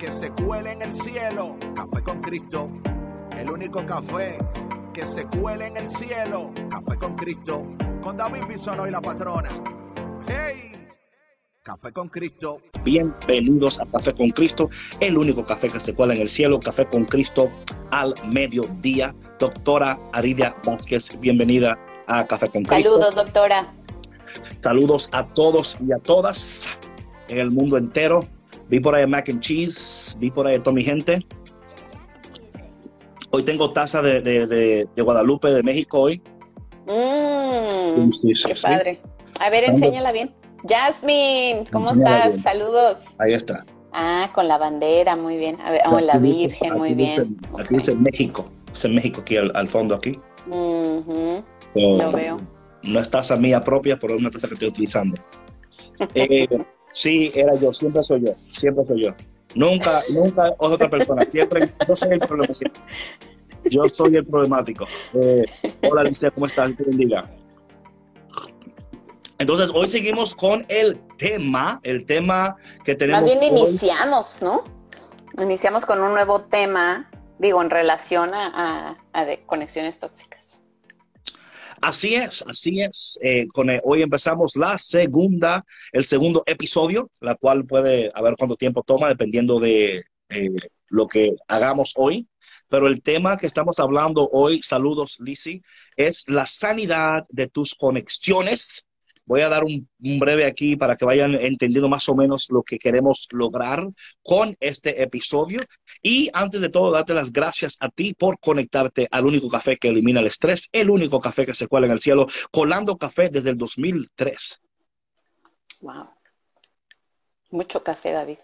que se cuele en el cielo. Café con Cristo, el único café que se cuele en el cielo. Café con Cristo, con David Bisono y la patrona. ¡Hey! Café con Cristo. Bienvenidos a Café con Cristo, el único café que se cuela en el cielo. Café con Cristo al mediodía. Doctora Aridia Vázquez, bienvenida a Café con Cristo. Saludos, doctora. Saludos a todos y a todas en el mundo entero. Vi por ahí mac and cheese, vi por ahí a toda mi gente. Hoy tengo taza de, de, de, de Guadalupe, de México hoy. Mmm, sí, sí, qué sí. padre. A ver, enséñala bien. Jasmine, ¿cómo enséñala estás? Bien. Saludos. Ahí está. Ah, con la bandera, muy bien. A ver, oh, la Virgen, muy bien. Dice, aquí okay. dice México. Dice México aquí al, al fondo, aquí. Uh -huh. so, Lo veo. No es taza mía propia, pero es una taza que estoy utilizando. eh, Sí, era yo, siempre soy yo, siempre soy yo. Nunca, nunca es otra persona, siempre, yo soy el problema siempre. Yo soy el problemático. Eh, hola, Alicia, ¿cómo estás? Te bendiga. Entonces, hoy seguimos con el tema, el tema que tenemos. Más bien hoy. iniciamos, ¿no? Iniciamos con un nuevo tema, digo, en relación a, a, a conexiones tóxicas. Así es, así es. Eh, con, eh, hoy empezamos la segunda, el segundo episodio, la cual puede a ver cuánto tiempo toma dependiendo de eh, lo que hagamos hoy. Pero el tema que estamos hablando hoy, saludos Lizzie, es la sanidad de tus conexiones Voy a dar un, un, breve aquí para que vayan entendiendo más o menos lo que queremos lograr con este episodio. Y antes de todo, darte las gracias a ti por conectarte al único café que elimina el estrés, el único café que se cuela en el cielo, colando café desde el 2003. Wow. Mucho café, David.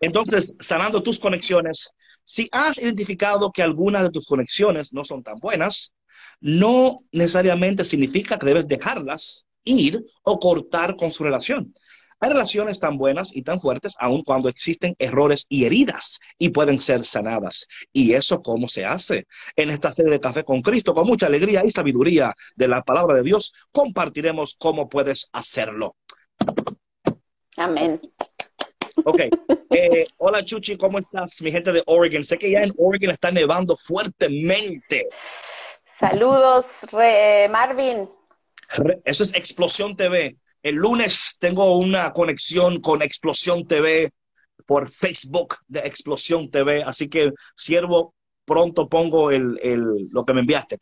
Entonces, sanando tus conexiones, si has identificado que algunas de tus conexiones no son tan buenas, no necesariamente significa que debes dejarlas ir o cortar con su relación. Hay relaciones tan buenas y tan fuertes aun cuando existen errores y heridas y pueden ser sanadas. ¿Y eso cómo se hace? En esta serie de Café con Cristo, con mucha alegría y sabiduría de la palabra de Dios, compartiremos cómo puedes hacerlo. Amén. Ok. Eh, hola Chuchi, ¿cómo estás? Mi gente de Oregon. Sé que ya en Oregon está nevando fuertemente. Saludos, Re Marvin. Eso es Explosión TV. El lunes tengo una conexión con Explosión TV por Facebook de Explosión TV. Así que, siervo, pronto pongo el, el, lo que me enviaste.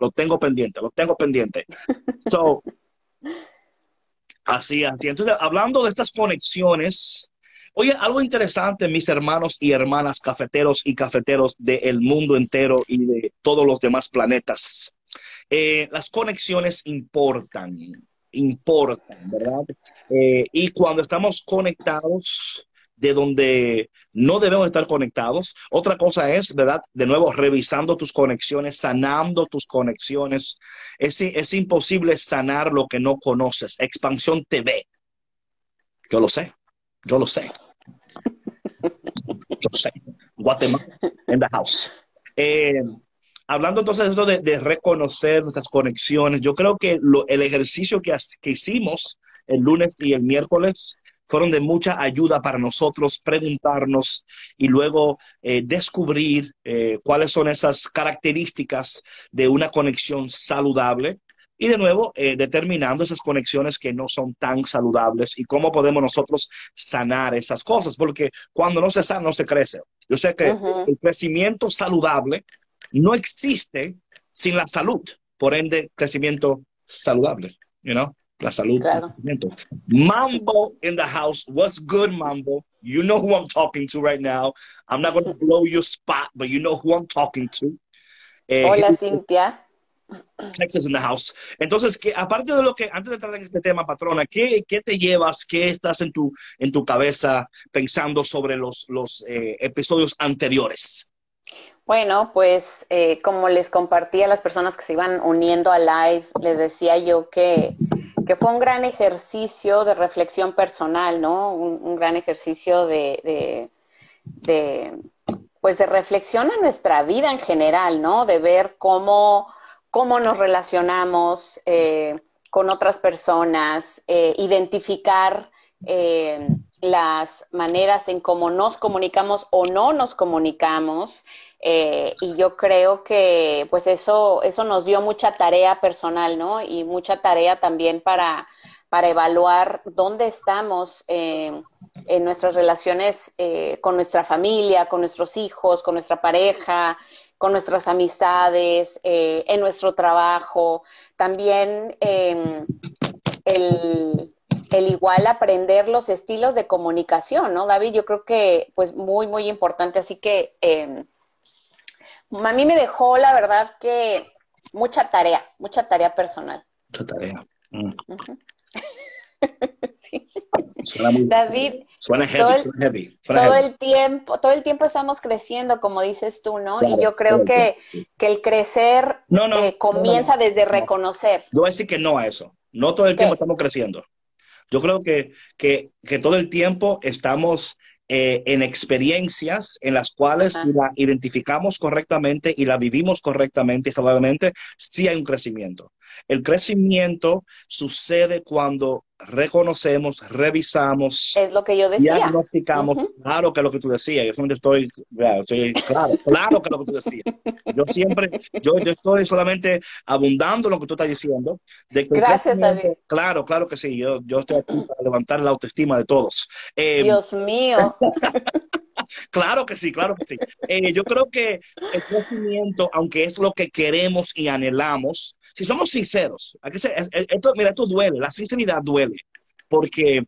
Lo tengo pendiente, lo tengo pendiente. So, así, así. Entonces, hablando de estas conexiones, Oye, algo interesante, mis hermanos y hermanas cafeteros y cafeteros del mundo entero y de todos los demás planetas. Eh, las conexiones importan, importan, ¿verdad? Eh, y cuando estamos conectados de donde no debemos estar conectados, otra cosa es, ¿verdad? De nuevo, revisando tus conexiones, sanando tus conexiones. Es, es imposible sanar lo que no conoces. Expansión TV. Yo lo sé, yo lo sé. Guatemala, en the house. Eh, hablando entonces de, de, reconocer nuestras conexiones, yo creo que el ejercicio que, que hicimos el lunes y el miércoles fueron de mucha ayuda para nosotros preguntarnos y luego eh, descubrir eh, cuáles son esas características de una conexión saludable y de nuevo, eh, determinando esas conexiones que no son tan saludables y cómo podemos nosotros sanar esas cosas, porque cuando no se sana, no se crece. Yo sé que uh -huh. el crecimiento saludable no existe sin la salud, por ende, crecimiento saludable, you know? La salud. Claro. Mambo in the house. What's good, Mambo? You know who I'm talking to right now. I'm not going to blow your spot, but you know who I'm talking to. Eh, Hola, Cintia. Texas in the house. Entonces, que aparte de lo que, antes de entrar en este tema, patrona, ¿qué, qué te llevas, qué estás en tu, en tu cabeza pensando sobre los, los eh, episodios anteriores? Bueno, pues eh, como les compartí a las personas que se iban uniendo a live, les decía yo que, que fue un gran ejercicio de reflexión personal, ¿no? Un, gran ejercicio de, de, de, pues de reflexión a nuestra vida en general, ¿no? De ver cómo cómo nos relacionamos eh, con otras personas, eh, identificar eh, las maneras en cómo nos comunicamos o no nos comunicamos. y yo creo que pues eso, eso nos dio mucha tarea personal, ¿no? Y mucha tarea también para, para evaluar dónde estamos en nuestras relaciones con nuestra familia, con nuestros hijos, con nuestra pareja, con nuestras amistades, eh, en nuestro trabajo, también em, el, igual aprender los estilos de comunicación, ¿no, David? Yo creo que pues muy, muy importante, así que em, a mí me dejó, la verdad, que mucha tarea, mucha tarea personal. Mucha tarea. Mm. David, suena heavy, todo, el, tiempo, todo el tiempo estamos creciendo, como dices tú, ¿no? y yo creo que, que, el crecer eh, comienza desde reconocer. Yo voy a decir que no a eso. No todo el tiempo estamos creciendo. Yo creo que, que, que todo el tiempo estamos eh, en experiencias en las cuales la identificamos correctamente y la vivimos correctamente y saludablemente, sí hay un crecimiento. El crecimiento sucede cuando reconocemos, revisamos, es lo que yo decía. diagnosticamos, claro que es lo que tú decías, yo solamente estoy, estoy claro, claro que es lo que tú decías. Yo siempre, yo, estoy solamente abundando lo que tú estás diciendo. Gracias, David. Claro, claro que sí, yo, yo estoy aquí para levantar la autoestima de todos. Eh, Dios mío. claro que sí, claro que sí. Eh, yo creo que el crecimiento, aunque es lo que queremos y anhelamos, si somos sinceros, esto, mira, esto duele, la sinceridad duele, porque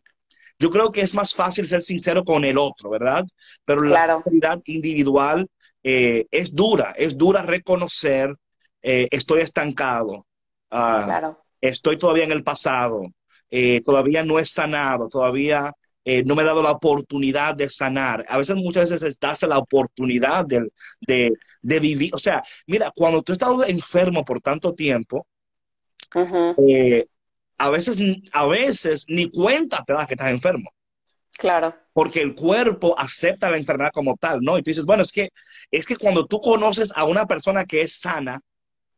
yo creo que es más fácil ser sincero con el otro, ¿verdad? Pero la sinceridad individual eh, es dura, es dura reconocer, eh, estoy estancado, ah, estoy todavía en el pasado, todavía no he sanado, todavía eh, no me he dado la oportunidad de sanar. A veces, muchas veces, estás la oportunidad de, de, vivir. O sea, mira, cuando tú estás enfermo por tanto tiempo, eh, a, veces, a veces ni cuenta te das que estás enfermo. Claro. Porque el cuerpo acepta la enfermedad como tal, ¿no? Y tú dices, bueno, es que, es que cuando tú conoces a una persona que es sana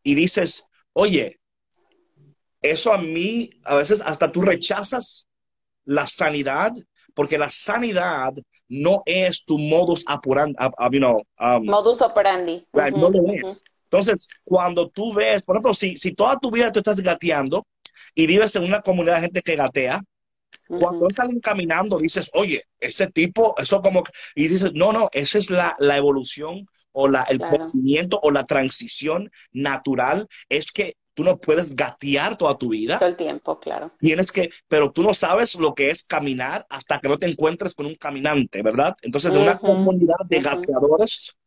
y dices, oye, eso a mí, a veces hasta tú rechazas la sanidad porque la sanidad no es tu modus operandi, um, modus operandi. no lo es. Entonces, cuando tú ves, por ejemplo, si, si toda tu vida tú estás gateando y vives en una comunidad de gente que gatea, cuando salen caminando dices, oye, ese tipo, eso como, y dices, no, no, esa es la, evolución o la, el crecimiento o la transición natural, es que tú no puedes gatear toda tu vida. Todo el tiempo, claro. Tienes que, pero tú no sabes lo que es caminar hasta que no te encuentres con un caminante, ¿verdad? Entonces, de una comunidad de gateadores,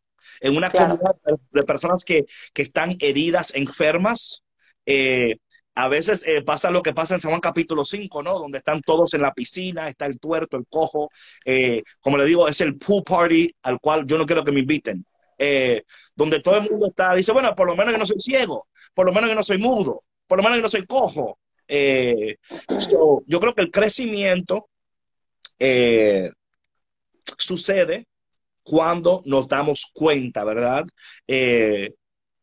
en una comunidad de personas que, están heridas, enfermas, eh, a veces eh, pasa lo que pasa en San Juan capítulo 5, ¿no? Donde están todos en la piscina, está el tuerto, el cojo. Eh, como le digo, es el pool party al cual yo no quiero que me inviten. Eh, donde todo el mundo está, dice, bueno, por lo menos que no soy ciego, por lo menos que no soy mudo, por lo menos que no soy cojo. Eh, yo creo que el crecimiento eh, sucede cuando nos damos cuenta, ¿verdad?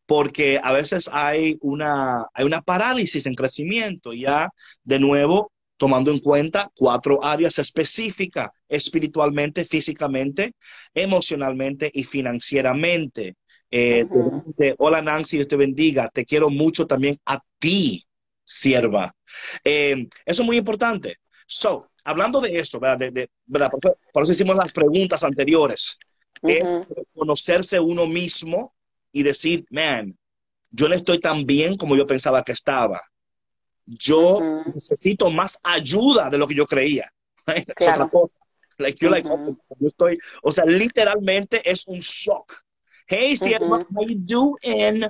porque a veces hay una, hay una parálisis en crecimiento. Ya, de nuevo, tomando en cuenta cuatro áreas específicas, espiritualmente, físicamente, emocionalmente y financieramente. Eh, hola Nancy, Dios te bendiga, te quiero mucho también a ti, sierva. Eh, eso es muy importante. So, hablando de eso, ¿verdad? De, Por, eso, hicimos las preguntas anteriores. Es conocerse uno mismo y decir, man, yo no estoy tan bien como yo pensaba que estaba yo necesito más ayuda de lo que yo creía. Claro. otra cosa. yo, estoy, o sea, literalmente es un shock Hey, Sierva, how you doing?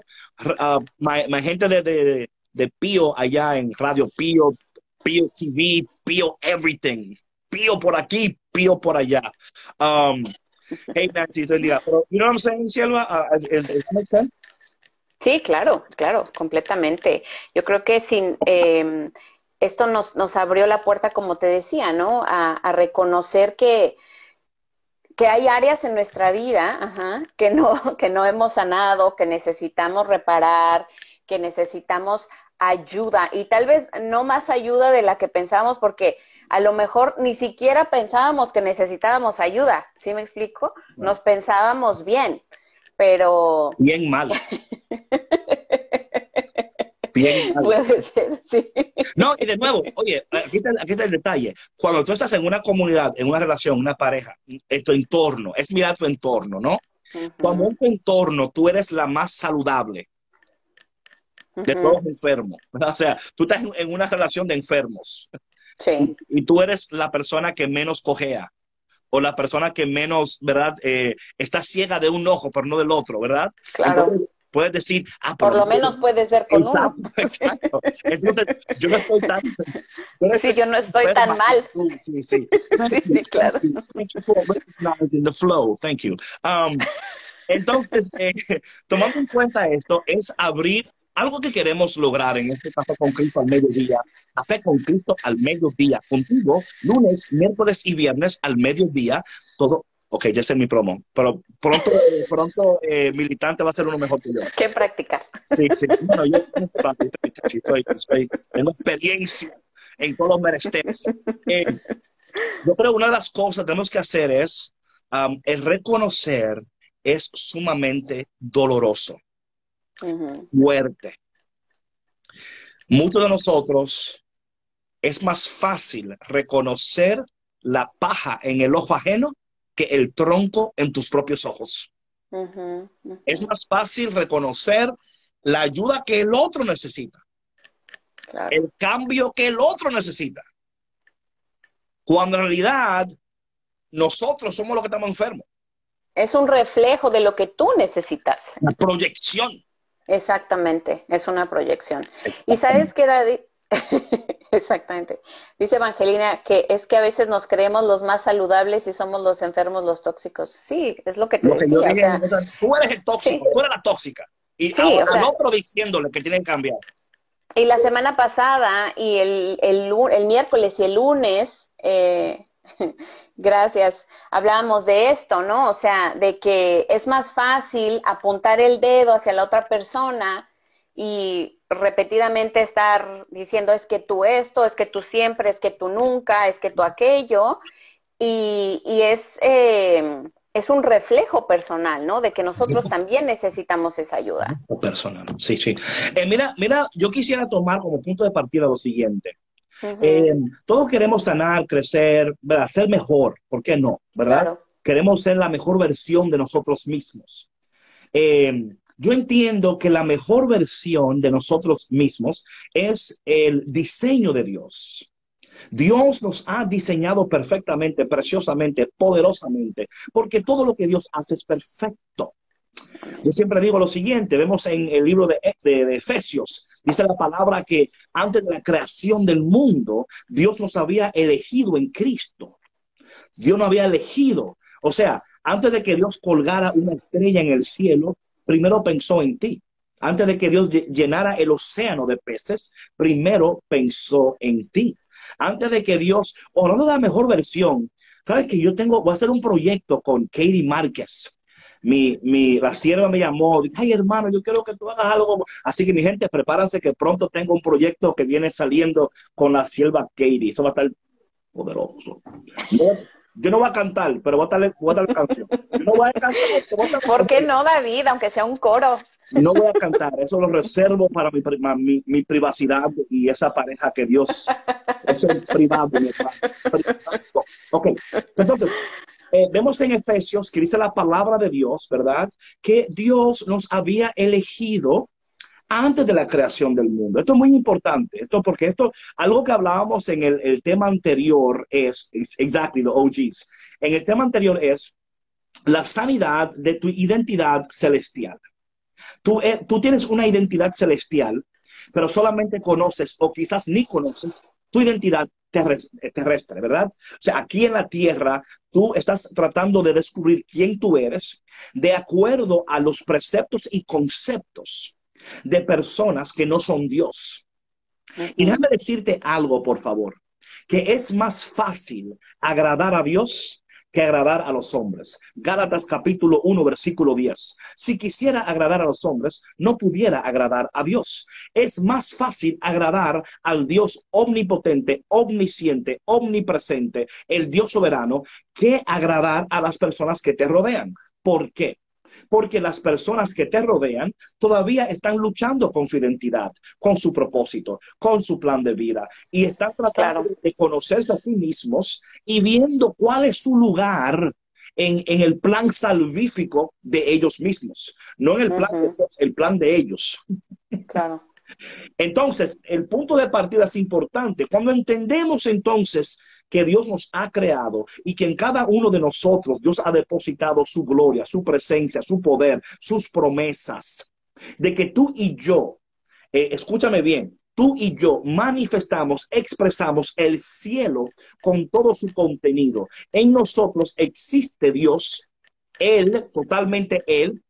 Uh, my, my gente de, de, de Pío allá en Radio Pío, Pío TV, Pío Everything. Pío por aquí, Pío por allá. Um, hey, Nancy, bendiga. Pero, you know what I'm saying, Sierva? Uh, is, is that make sense? Sí, claro, claro, completamente. Yo creo que sin eh, esto nos, nos abrió la puerta, como te decía, ¿no? A, a reconocer que, que hay áreas en nuestra vida ajá, que, no, que no hemos sanado, que necesitamos reparar, que necesitamos ayuda y tal vez no más ayuda de la que pensábamos porque a lo mejor ni siquiera pensábamos que necesitábamos ayuda, ¿sí me explico? Nos pensábamos bien, pero... Bien mal. Bien mal. Puede ser, sí. No, y de nuevo, oye, aquí está, aquí está el detalle. Cuando tú estás en una comunidad, en una relación, una pareja, en tu entorno, es mirar tu entorno, ¿no? Cuando en tu entorno tú eres la más saludable de todos los enfermos, o sea, tú estás en, en una relación de enfermos Sí, y tú eres la persona que menos cojea o la persona que menos, ¿verdad? Eh, está ciega de un ojo, pero no del otro, ¿verdad? claro. Entonces, puedes decir, ah, Por lo menos puedes ver con Exacto, uno. exacto. Entonces, yo no estoy tan... yo no Sí, yo no estoy tan mal. tú, Sí, sí. Sí, sí, claro. Thank you for recognizing the flow. Thank you. Um, entonces, eh, tomando en cuenta esto, es abrir algo que queremos lograr, en este caso con Cristo al mediodía, Café con Cristo al mediodía, contigo, lunes, miércoles y viernes al mediodía, todo, ok, ya sé mi promo, pero pronto, pronto eh, Militante va a ser uno mejor que yo. ¿Qué practicar? Sí, sí, bueno, yo estoy, estoy- tengo experiencia en todos los menesteres. Eh, yo creo que una de las cosas que tenemos que hacer es, um, el reconocer es sumamente doloroso Fuerte. Muchos de nosotros es más fácil reconocer la paja en el ojo ajeno que el tronco en tus propios ojos. Es más fácil reconocer la ayuda que el otro necesita, Claro. el cambio que el otro necesita. Cuando en realidad nosotros somos los que estamos enfermos. Es un reflejo de lo que tú necesitas. La proyección. Exactamente, es una proyección. Y sabes que David, exactamente, dice Evangelina que es que a veces nos creemos los más saludables y somos los enfermos, los tóxicos. Sí, es lo que te Lo decía. Dije, o sea, tú eres el tóxico, Sí. tú eres la tóxica. Y Sí, ahora o sea- al otro diciéndole que tienen que cambiar. y la semana pasada y el, el, el miércoles y el lunes, eh, gracias, hablábamos de esto, ¿no? O sea, de que es más fácil apuntar el dedo hacia la otra persona y repetidamente estar diciendo es que tú esto, es que tú siempre, es que tú nunca, es que tú aquello, y, y es, eh, es un reflejo personal, ¿no? De que nosotros también necesitamos esa ayuda. personal. Sí, sí. Eh, mira, mira, yo quisiera tomar como punto de partida lo siguiente. Eh, todos queremos sanar, crecer, ¿verdad? ser mejor, ¿por qué no? ¿Verdad? claro. Queremos ser la mejor versión de nosotros mismos. Eh, yo entiendo que la mejor versión de nosotros mismos es el diseño de Dios. Dios nos ha diseñado perfectamente, preciosamente, poderosamente, porque todo lo que Dios hace es perfecto. Yo siempre digo lo siguiente, vemos en el libro de, de- Efesios, dice la palabra que antes de la creación del mundo, Dios nos había elegido en Cristo. Dios nos había elegido. O sea, antes de que Dios colgara una estrella en el cielo, primero pensó en ti. Antes de que Dios lle- llenara el océano de peces, primero pensó en ti. Antes de que Dios, hablando de la mejor versión, sabes que yo tengo, voy a hacer un proyecto con Katie Márquez. Mi, mi, la sierva me llamó, dijo, ay hermano, yo quiero que tú hagas algo. Así que mi gente, prepárense que pronto tengo un proyecto que viene saliendo con la sierva Katie. Esto va a estar poderoso. Yo, yo no voy a cantar, pero voy a darle, voy a darle canción. Yo no voy a cantar, voy a ¿Por qué no, David? Aunque sea un coro. no voy a cantar, eso lo reservo para mi, mi, mi privacidad y esa pareja que Dios, eso es privado. mi hermano. Ok, entonces, eh, vemos en Efesios que dice la palabra de Dios, ¿verdad? Que Dios nos había elegido antes de la creación del mundo. Esto es muy importante, esto porque esto, algo que hablábamos en el, el tema anterior es, es exactly the OGs. En el tema anterior es la sanidad de tu identidad celestial. Tú, eh, tú tienes una identidad celestial, pero solamente conoces o quizás ni conoces tu identidad terrestre, ¿verdad? O sea, aquí en la tierra tú estás tratando de descubrir quién tú eres de acuerdo a los preceptos y conceptos de personas que no son Dios. Y déjame decirte algo, por favor, que es más fácil agradar a Dios que agradar a los hombres. Gálatas capítulo 1, versículo 10. Si quisiera agradar a los hombres, no pudiera agradar a Dios. Es más fácil agradar al Dios omnipotente, omnisciente, omnipresente, el Dios soberano, que agradar a las personas que te rodean. ¿Por qué? Porque las personas que te rodean todavía están luchando con su identidad, con su propósito, con su plan de vida y están tratando de conocerse a sí mismos y viendo cuál es su lugar en, el plan salvífico de ellos mismos, no en el plan, de el plan de ellos. Claro. Entonces, el punto de partida es importante. Cuando entendemos entonces que Dios nos ha creado y que en cada uno de nosotros Dios ha depositado su gloria, su presencia, su poder, sus promesas, de que tú y yo, eh, escúchame bien, tú y yo manifestamos, expresamos el cielo con todo su contenido. En nosotros existe Dios, Él, totalmente Él,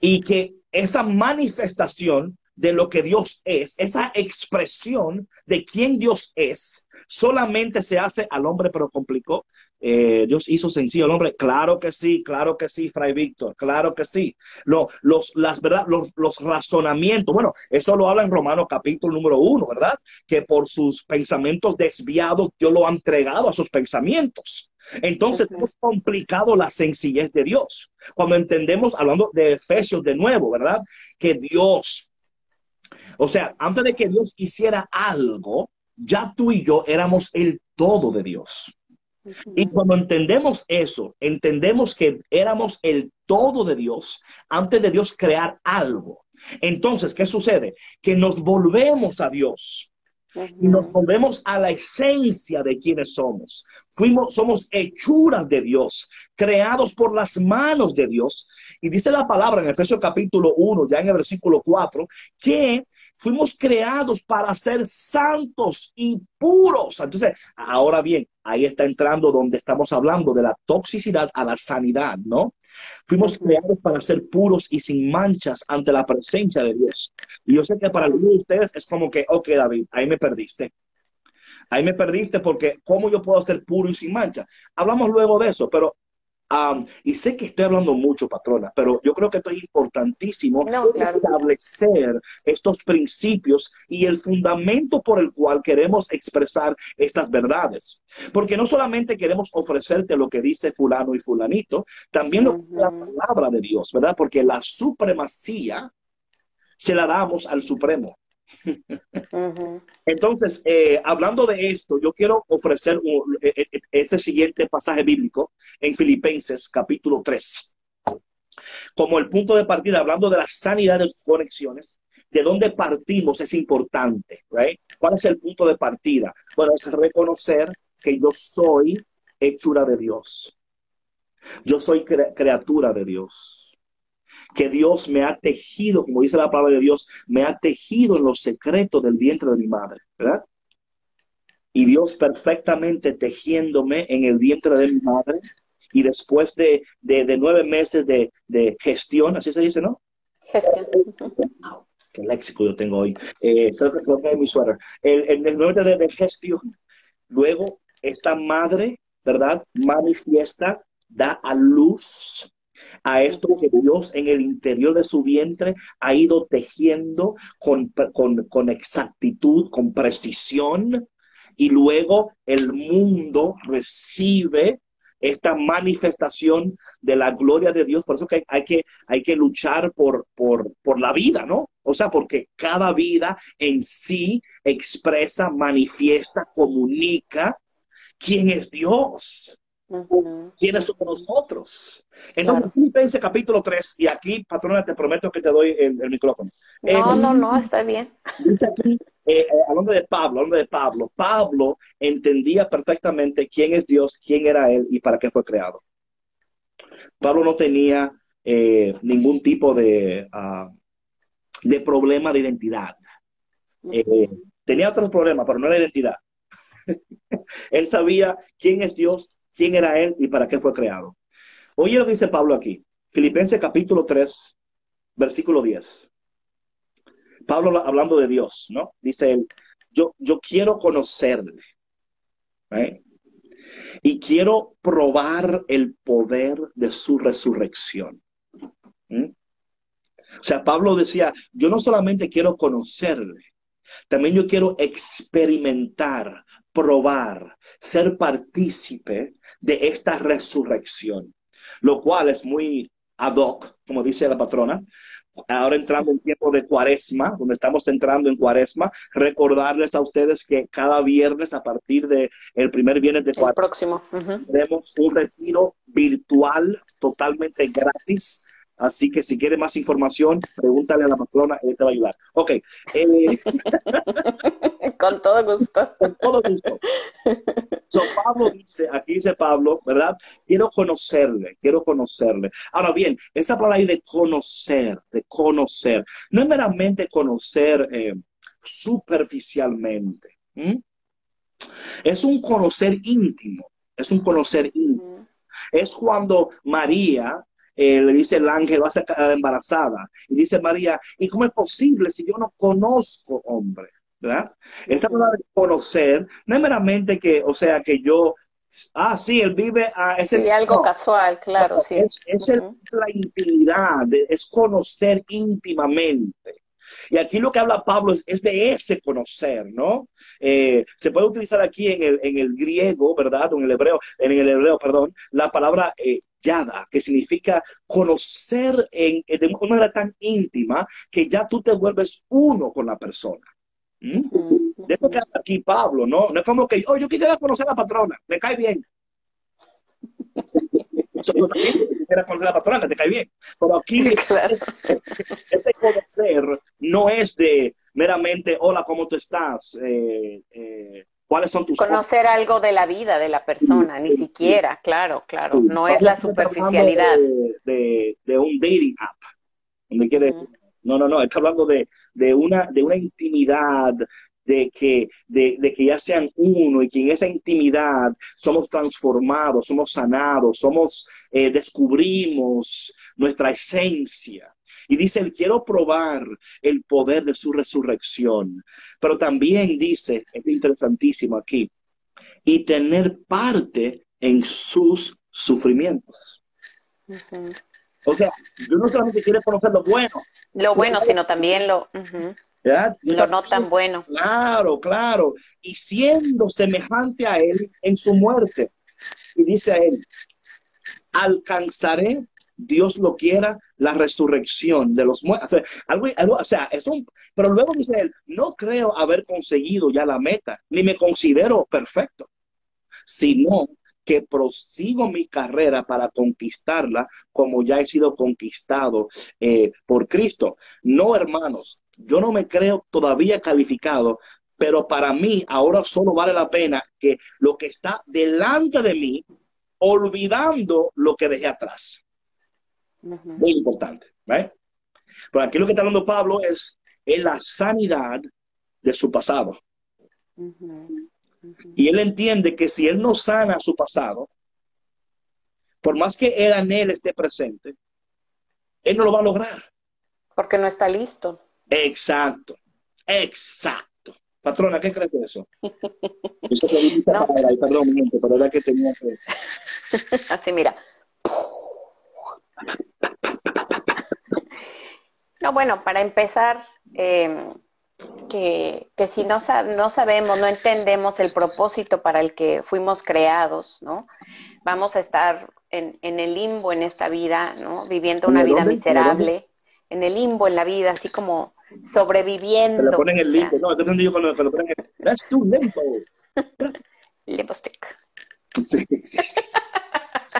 y que esa manifestación de lo que Dios es, esa expresión de quién Dios es, solamente se hace al hombre, pero complicó. Eh, Dios hizo sencillo al hombre. Claro que sí, claro que sí, Fray Víctor, claro que sí. Lo, los, las, ¿verdad? Los, los, razonamientos, bueno, eso lo habla en Romanos capítulo número uno, ¿verdad? Que por sus pensamientos desviados, Dios lo ha entregado a sus pensamientos. Entonces, es complicado la sencillez de Dios. Cuando entendemos, hablando de Efesios de nuevo, ¿verdad? Que Dios o sea, antes de que Dios hiciera algo, ya tú y yo éramos el todo de Dios. Y cuando entendemos eso, entendemos que éramos el todo de Dios antes de Dios crear algo. Entonces, ¿qué sucede? Que nos volvemos a Dios y nos volvemos a la esencia de quienes somos. Fuimos, somos hechuras de Dios, creados por las manos de Dios. Y dice la palabra en Efesios capítulo 1, ya en el versículo 4, que Fuimos creados para ser santos y puros. Entonces, ahora bien, ahí está entrando donde estamos hablando de la toxicidad a la sanidad, ¿no? Fuimos creados para ser puros y sin manchas ante la presencia de Dios. Y yo sé que para algunos de ustedes es como que, ok, David, ahí me perdiste. Ahí me perdiste porque ¿cómo yo puedo ser puro y sin mancha? Hablamos luego de eso, pero y sé que estoy hablando mucho, patrona, pero yo creo que esto es importantísimo establecer estos principios y el fundamento por el cual queremos expresar estas verdades. Porque no solamente queremos ofrecerte lo que dice fulano y fulanito, también lo que la palabra de Dios, ¿verdad? Porque la supremacía se la damos al Supremo. Entonces, eh, hablando de esto, yo quiero ofrecer este siguiente pasaje bíblico en Filipenses capítulo 3. Como el punto de partida, hablando de la sanidad de sus conexiones, de dónde partimos es importante, right? ¿Cuál es el punto de partida? Bueno, es reconocer que yo soy hechura de Dios. Yo soy criatura de Dios que Dios me ha tejido, como dice la palabra de Dios, me ha tejido en los secretos del vientre de mi madre, ¿verdad? Y Dios perfectamente tejiéndome en el vientre de mi madre y después de, nueve meses de, gestión, así se dice, ¿no? Gestión. qué léxico yo tengo hoy. Eh, mi suéter. El, el, nueve de gestión. Luego, esta madre, ¿verdad? Manifiesta, da a luz a esto que Dios en el interior de su vientre ha ido tejiendo con, con, exactitud, con precisión, y luego el mundo recibe esta manifestación de la gloria de Dios. Por eso que hay, que, hay que luchar por, por, por, la vida, ¿no? O sea, porque cada vida en sí expresa, manifiesta, comunica quién es Dios. ¿Quiénes somos nosotros? En Filipenses capítulo 3, y aquí, patrona, te prometo que te doy el, micrófono. No, eh, no, no, está bien. Dice aquí, eh, eh, hablando de Pablo, hablando de Pablo, Pablo entendía perfectamente quién es Dios, quién era él y para qué fue creado. Pablo no tenía eh, ningún tipo de, ah, de problema de identidad. Eh, tenía otros problemas, pero no la identidad. él sabía quién es Dios, quién era Él y para qué fue creado. Oye lo que dice Pablo aquí. Filipenses capítulo 3, versículo 10. Pablo hablando de Dios, ¿no? Dice él, yo, yo quiero conocerle. ¿eh? Y quiero probar el poder de su resurrección. O sea, Pablo decía, yo no solamente quiero conocerle, también yo quiero experimentar, probar, ser partícipe de esta resurrección, lo cual es muy ad hoc, como dice la patrona. Ahora entrando en tiempo de cuaresma, donde estamos entrando en cuaresma, recordarles a ustedes que cada viernes, a partir del el primer viernes de cuaresma, próximo. tenemos un retiro virtual totalmente gratis Así que si quiere más información, pregúntale a la patrona, él te va a ayudar. Ok. Eh, Con todo gusto. Con todo gusto. So, Pablo dice, aquí dice Pablo, ¿verdad? Quiero conocerle, quiero conocerle. Ahora bien, esa palabra ahí de conocer, de conocer, no es meramente conocer eh, superficialmente. Es un conocer íntimo, es un conocer íntimo. Es cuando María eh, le dice el ángel, va a ser embarazada. Y dice María, ¿y cómo es posible si yo no conozco hombre? ¿Verdad? Esa palabra de conocer no es meramente que, o sea, que yo, ah, sí, él vive a ese... Sí, algo casual, claro, sí. Es, la intimidad, es conocer íntimamente. Y aquí lo que habla Pablo es, de ese conocer, ¿no? Eh, se puede utilizar aquí en el, en el griego, ¿verdad? O en el hebreo, en el hebreo, perdón, la palabra eh, yada, que significa conocer en, de una manera tan íntima que ya tú te vuelves uno con la persona. ¿Mm? De esto que habla aquí Pablo, ¿no? No es como que, oh, yo quisiera conocer a la patrona, me cae bien. Yo también quisiera conocer a la patrona, te cae bien. Pero aquí, este conocer no es de meramente, hola, ¿cómo tú estás? Eh, eh, ¿Cuáles son tus Conocer algo de la vida de la persona, ni siquiera, claro, claro. No es la superficialidad. De, un dating app. No, no, no, está hablando de, una, de una intimidad, de que, de, que ya sean uno y que en esa intimidad somos transformados, somos sanados, somos, eh, descubrimos nuestra esencia. Y dice, él quiero probar el poder de su resurrección. Pero también dice, es interesantísimo aquí, y tener parte en sus sufrimientos. O sea, yo no solamente quiero conocer lo bueno. Lo bueno, sino también lo, no tan bueno. Claro, claro. Y siendo semejante a él en su muerte. Y dice a él, alcanzaré Dios lo quiera, la resurrección de los muertos. O sea, es un, pero luego dice él, no creo haber conseguido ya la meta, ni me considero perfecto, sino que prosigo mi carrera para conquistarla como ya he sido conquistado eh, por Cristo. No, hermanos, yo no me creo todavía calificado, pero para mí ahora solo vale la pena que lo que está delante de mí, olvidando lo que dejé atrás. Muy importante. ¿vale? Pero aquí lo que está hablando Pablo es, es la sanidad de su pasado. Y él entiende que si él no sana su pasado, por más que él en él esté presente, él no lo va a lograr. Porque no está listo. Exacto, exacto. Patrona, ¿qué crees de eso? eso no. perdón, pero era que tenía que... Así, mira. No, bueno, para empezar, em, que, si no, no sabemos, no entendemos el propósito para el que fuimos creados, ¿no? Vamos a estar en, el limbo en esta vida, ¿no? Viviendo una vida miserable, en el limbo en la vida, así como sobreviviendo. Se ponen el limbo, no, yo cuando lo ponen el, that's too limbo. limbo stick.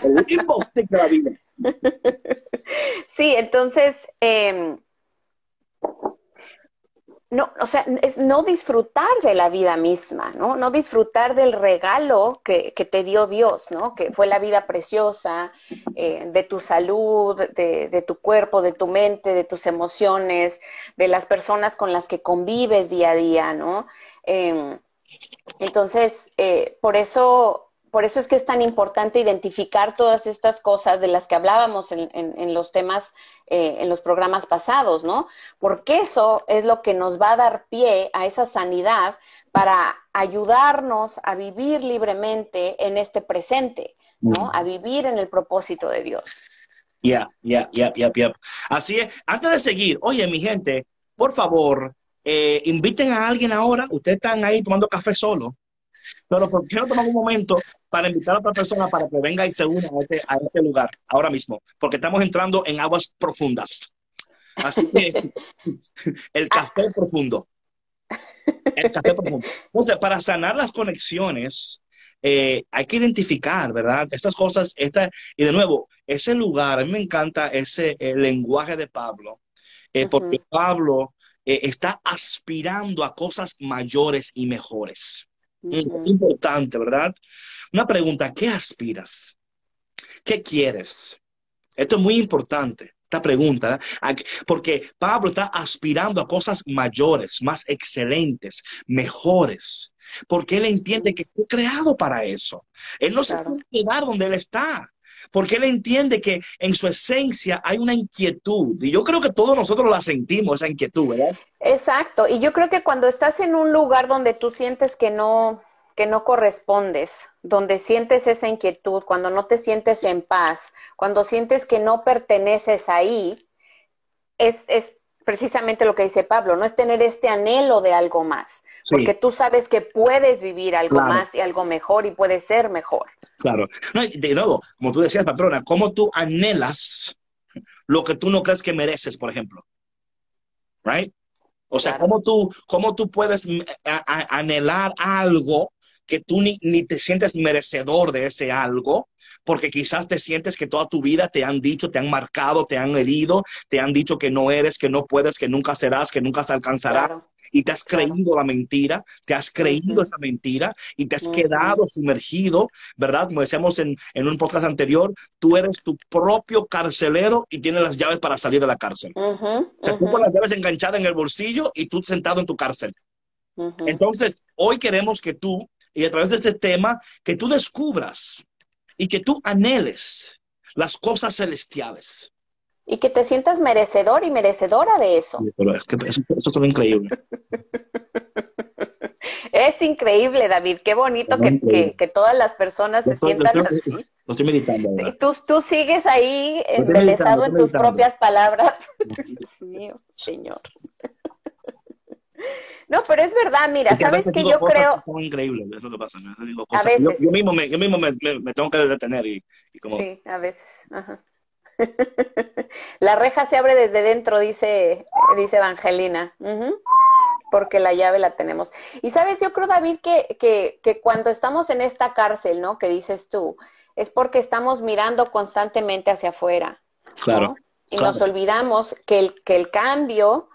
el limbo stick de la vida. Sí, entonces, eh, no, o sea, es no disfrutar de la vida misma, ¿no? No disfrutar del regalo que, te dio Dios, ¿no? Que fue la vida preciosa, eh, de tu salud, de, tu cuerpo, de tu mente, de tus emociones, de las personas con las que convives día a día, ¿no? Em, entonces, eh, por eso por eso es que es tan importante identificar todas estas cosas de las que hablábamos en, los temas, eh, en los programas pasados, ¿no? Porque eso es lo que nos va a dar pie a esa sanidad para ayudarnos a vivir libremente en este presente, ¿no? A vivir en el propósito de Dios. Ya, ya, ya, ya, ya. Así es. Antes de seguir, oye, mi gente, por favor, eh, inviten a alguien ahora. Ustedes están ahí tomando café solo. Pero ¿por qué no tomamos un momento para invitar a otra persona para que venga y se una a este, a este lugar ahora mismo? Porque estamos entrando en aguas profundas. Así que el café profundo. El café profundo. Entonces, para sanar las conexiones, eh, hay que identificar, ¿verdad? Estas cosas, esta, y de nuevo, ese lugar, a mí me encanta ese lenguaje de Pablo, eh, porque Pablo eh, está aspirando a cosas mayores y mejores. Es importante, ¿verdad? Una pregunta, ¿qué aspiras? ¿Qué quieres? Esto es muy importante, esta pregunta, porque Pablo está aspirando a cosas mayores, más excelentes, mejores, porque él entiende que fue creado para eso. Él no se puede quedar donde él está porque él entiende que en su esencia hay una inquietud. Y yo creo que todos nosotros la sentimos, esa inquietud, ¿verdad? Exacto. Y yo creo que cuando estás en un lugar donde tú sientes que no, que no correspondes, donde sientes esa inquietud, cuando no te sientes en paz, cuando sientes que no perteneces ahí, es, es precisamente lo que dice Pablo, no es tener este anhelo de algo más, porque tú sabes que puedes vivir algo más y algo mejor y puede ser mejor. Claro. No, de nuevo, como tú decías, patrona, ¿cómo tú anhelas lo que tú no crees que mereces, por ejemplo? Right? O sea, ¿cómo, tú, ¿cómo tú puedes mm, anhelar algo que tú ni, ni te sientes merecedor de ese algo? porque quizás te sientes que toda tu vida te han dicho, te han marcado, te han herido, te han dicho que no eres, que no puedes, que nunca serás, que nunca se alcanzará. Y te has creído la mentira, te has creído esa mentira y te has quedado sumergido, ¿verdad? Como decíamos en, un podcast anterior, tú eres tu propio carcelero y tienes las llaves para salir de la cárcel. o sea, tú con las llaves enganchadas en el bolsillo y tú sentado en tu cárcel. Entonces, hoy queremos que tú, y a través de este tema, que tú descubras y que tú anheles las cosas celestiales. Y que te sientas merecedor y merecedora de eso. es que eso, es increíble. es increíble, David. Qué bonito que, que, todas las personas se sientan así. Lo estoy meditando. Tú, tú sigues ahí embelesado en tus propias palabras. Dios mío, Señor. No, pero es verdad, mira, sabes que yo creo... Increíble, es lo que pasa. A veces. Yo, mismo, me, yo mismo me, me, tengo que detener y, y, como... Sí, a veces. Ajá. la reja se abre desde dentro, dice, dice Evangelina. Porque la llave la tenemos. Y sabes, yo creo, David, que, que, que cuando estamos en esta cárcel, ¿no? Que dices tú, es porque estamos mirando constantemente hacia afuera. Claro. Y nos olvidamos que el, que el cambio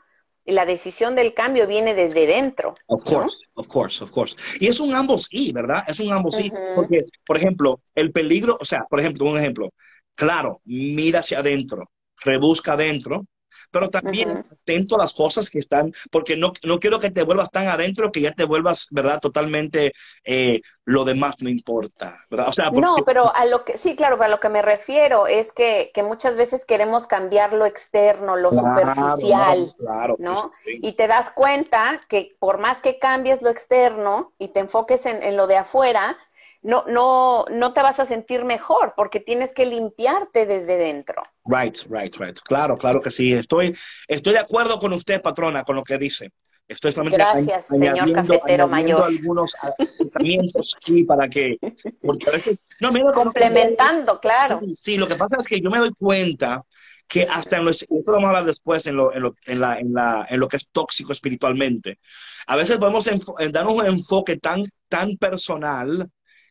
la decisión del cambio viene desde dentro. Of course, of course, of course. Y es un ambos y, ¿verdad? Es un ambos y. Porque, por ejemplo, el peligro, o sea, por ejemplo, un ejemplo, claro, mira hacia adentro, rebusca adentro, pero también atento a las cosas que están, porque no, no, quiero que te vuelvas tan adentro que ya te vuelvas, ¿verdad? Totalmente, eh, lo demás no importa, ¿verdad? O sea, No, pero a lo que, sí, claro, a lo que me refiero es que, que muchas veces queremos cambiar lo externo, lo superficial, claro, ¿no? Y te das cuenta que por más que cambies lo externo y te enfoques en, en lo de afuera, no, no, no te vas a sentir mejor porque tienes que limpiarte desde dentro. Right, right, right. Claro, claro que sí. Estoy, estoy de acuerdo con usted, patrona, con lo que dice. Estoy Gracias, señor cafetero mayor. algunos pensamientos aquí para que, porque a veces, no, me complementando, claro. Sí, lo que pasa es que yo me doy cuenta que hasta en lo, esto lo vamos a hablar después en lo, en lo, en la, en la, en lo que es tóxico espiritualmente. A veces podemos darnos un enfoque tan, tan personal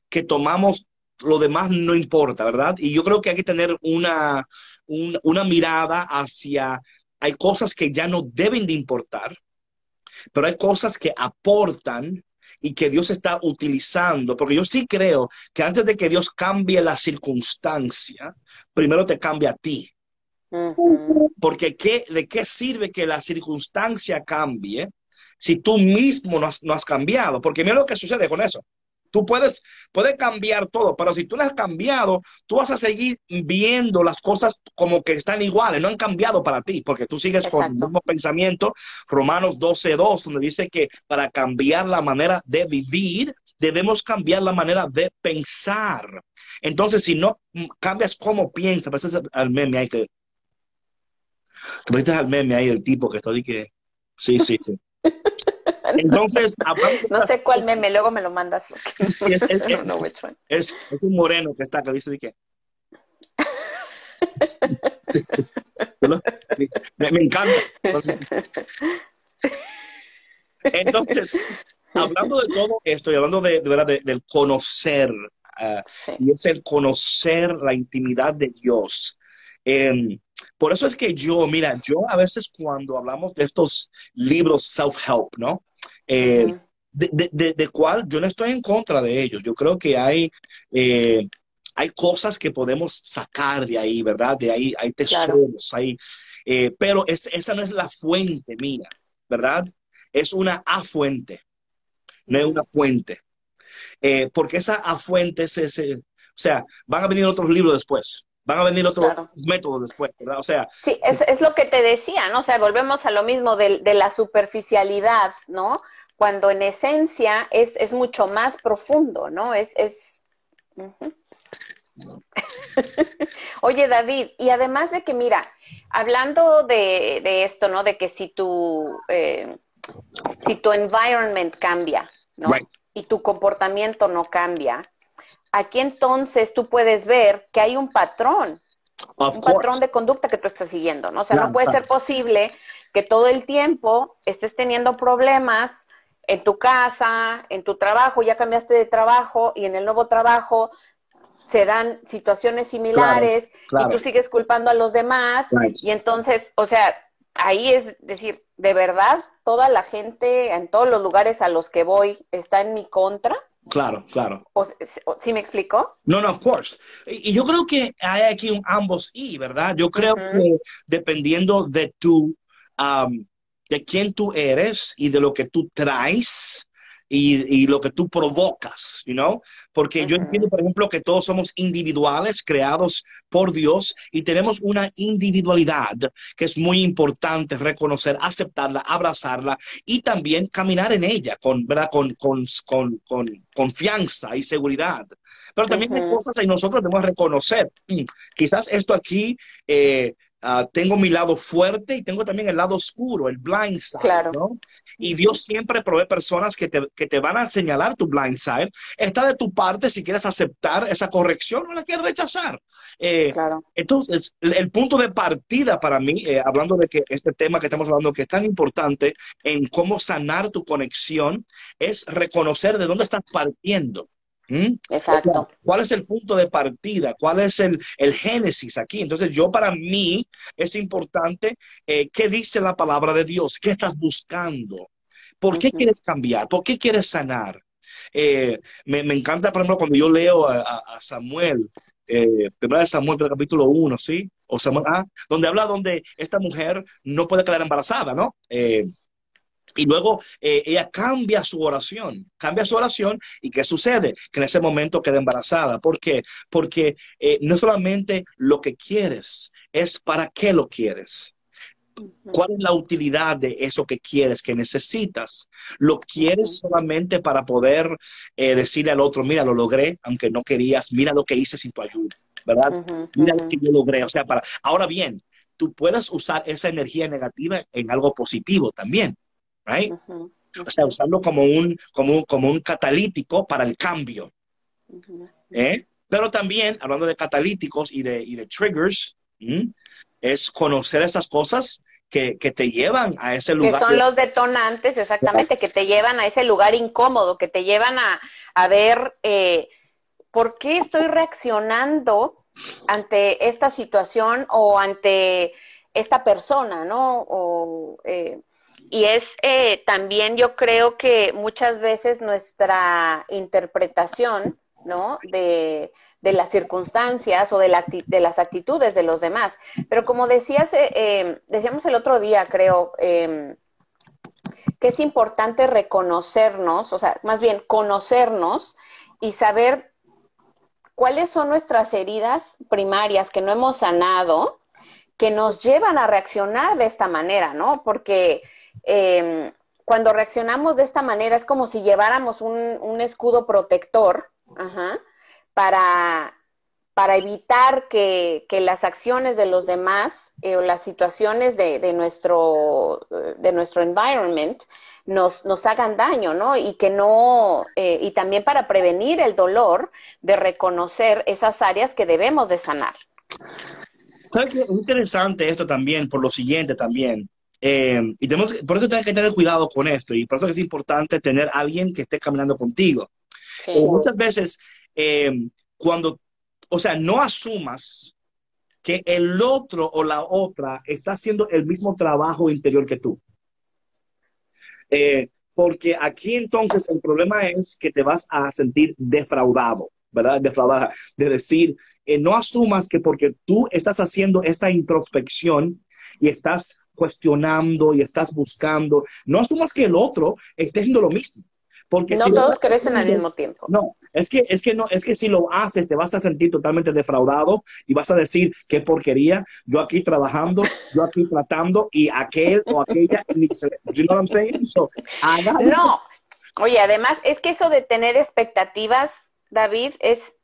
que tomamos lo demás no importa, ¿verdad? Y yo creo que hay que tener una, una mirada hacia, hay cosas que ya no deben de importar, pero hay cosas que aportan y que Dios está utilizando, porque yo sí creo que antes de que Dios cambie la circunstancia, primero te cambia a ti. Porque ¿qué, ¿de qué sirve que la circunstancia cambie si tú mismo no has, no has cambiado? Porque mira lo que sucede con eso. Tú puedes, puedes cambiar todo, pero si tú lo has cambiado, tú vas a seguir viendo las cosas como que están iguales, no han cambiado para ti, porque tú sigues con el mismo pensamiento. Romanos 12.2, donde dice que para cambiar la manera de vivir, debemos cambiar la manera de pensar. Entonces, si no cambias cómo piensas, pues al meme ahí que... Tú al meme ahí el tipo que está ahí que... Sí, sí, sí. Entonces, no sé cuál meme, luego me lo mandas. es, un moreno que está, que dice de qué. me, encanta. Entonces, hablando de todo esto y hablando de, de, del conocer, ah, y es el conocer la intimidad de Dios. Eh, por eso es que yo, mira, yo a veces cuando hablamos de estos libros self-help, ¿no? Eh, de, cual yo no estoy en contra de ellos. Yo creo que hay, eh, hay cosas que podemos sacar de ahí, ¿verdad? De ahí hay tesoros, hay, eh, pero esa no es la fuente mía, ¿verdad? Es una afuente, no es una fuente. porque esa afuente es ese, o sea, van a venir otros libros después van a venir otros métodos después, ¿verdad? O sea. Sí, es, lo que te decía, ¿no? O sea, volvemos a lo mismo de, la superficialidad, ¿no? Cuando en esencia es, es mucho más profundo, ¿no? Es. es... Oye, David, y además de que, mira, hablando de, esto, ¿no? De que si tu, eh, si tu environment cambia, ¿no? Y tu comportamiento no cambia, aquí entonces tú puedes ver que hay un patrón, un patrón de conducta que tú estás siguiendo, ¿no? O sea, no puede ser posible que todo el tiempo estés teniendo problemas en tu casa, en tu trabajo, ya cambiaste de trabajo y en el nuevo trabajo se dan situaciones similares y tú sigues culpando a los demás y entonces, o sea, ahí es decir, de verdad, toda la gente en todos los lugares a los que voy está en mi contra. Claro, claro. ¿Sí me explicó? No, no, of course. Y, yo creo que hay aquí un ambos y, ¿verdad? Yo creo que dependiendo de tu, um, de quién tú eres y de lo que tú traes, y, lo que tú provocas, you know? Porque yo entiendo, por ejemplo, que todos somos individuales, creados por Dios, y tenemos una individualidad que es muy importante reconocer, aceptarla, abrazarla y también caminar en ella con, ¿verdad? Con, con, con, con confianza y seguridad. Pero también hay cosas que nosotros debemos reconocer. Mm, quizás esto aquí eh, Ah, tengo mi lado fuerte y tengo también el lado oscuro, el blind side. Claro. ¿no? Y Dios siempre provee personas que te, que te, van a señalar tu blind side. Está de tu parte si quieres aceptar esa corrección o la quieres rechazar. Eh, claro. Entonces, el, punto de partida para mí, eh, hablando de que este tema que estamos hablando, que es tan importante en cómo sanar tu conexión, es reconocer de dónde estás partiendo. ¿Mm? Exacto. ¿Cuál es el punto de partida? ¿Cuál es el, el génesis aquí? Entonces, yo para mí es importante eh, qué dice la palabra de Dios, qué estás buscando, por qué quieres cambiar, por qué quieres sanar. Eh, me, encanta, por ejemplo, cuando yo leo a, Samuel, eh, primera de Samuel, capítulo 1, ¿sí? O Samuel, ah, donde habla donde esta mujer no puede quedar embarazada, ¿no? Eh, y luego eh, ella cambia su oración, cambia su oración y ¿qué sucede? Que en ese momento queda embarazada. ¿Por qué? Porque eh, no solamente lo que quieres, es para qué lo quieres. ¿Cuál es la utilidad de eso que quieres, que necesitas? ¿Lo quieres solamente para poder eh, decirle al otro, mira, lo logré, aunque no querías, mira lo que hice sin tu ayuda, ¿verdad? Mira lo que yo logré. O sea, para... Ahora bien, tú puedes usar esa energía negativa en algo positivo también right? O sea, usarlo como un, como, como un catalítico para el cambio. ¿eh? Pero también, hablando de catalíticos y de, y de triggers, es conocer esas cosas que, que, te llevan a ese lugar. Que son los detonantes, exactamente, que te llevan a ese lugar incómodo, que te llevan a, a ver eh, por qué estoy reaccionando ante esta situación o ante esta persona, ¿no? O, eh, y es eh, también yo creo que muchas veces nuestra interpretación, ¿no? De, de las circunstancias o de, la, las actitudes de los demás. Pero como decías, eh, eh, decíamos el otro día, creo, em, que es importante reconocernos, o sea, más bien conocernos y saber cuáles son nuestras heridas primarias que no hemos sanado, que nos llevan a reaccionar de esta manera, ¿no? Porque em, cuando reaccionamos de esta manera es como si lleváramos un, un escudo protector, ajá, para, para evitar que, las acciones de los demás eh, o las situaciones de, nuestro, eh, de nuestro environment nos, nos hagan daño, ¿no? Y que no, eh, y también para prevenir el dolor de reconocer esas áreas que debemos de sanar. ¿Sabes qué? Es interesante esto también, por lo siguiente también. Y tenemos, por eso tienes que tener cuidado con esto y por eso es importante tener a alguien que esté caminando contigo. muchas veces eh, cuando, o sea, no asumas que el otro o la otra está haciendo el mismo trabajo interior que tú. Eh, porque aquí entonces el problema es que te vas a sentir defraudado, ¿verdad? Defraudada. De decir, eh, no asumas que porque tú estás haciendo esta introspección y estás cuestionando y estás buscando, no asumas que el otro esté haciendo lo mismo. Porque no todos crecen al mismo tiempo. No, es que, es que no, es que si lo haces te vas a sentir totalmente defraudado y vas a decir qué porquería, yo aquí trabajando, yo aquí tratando y aquel o aquella, you know what I'm saying? no, oye, además es que eso de tener expectativas, David, es,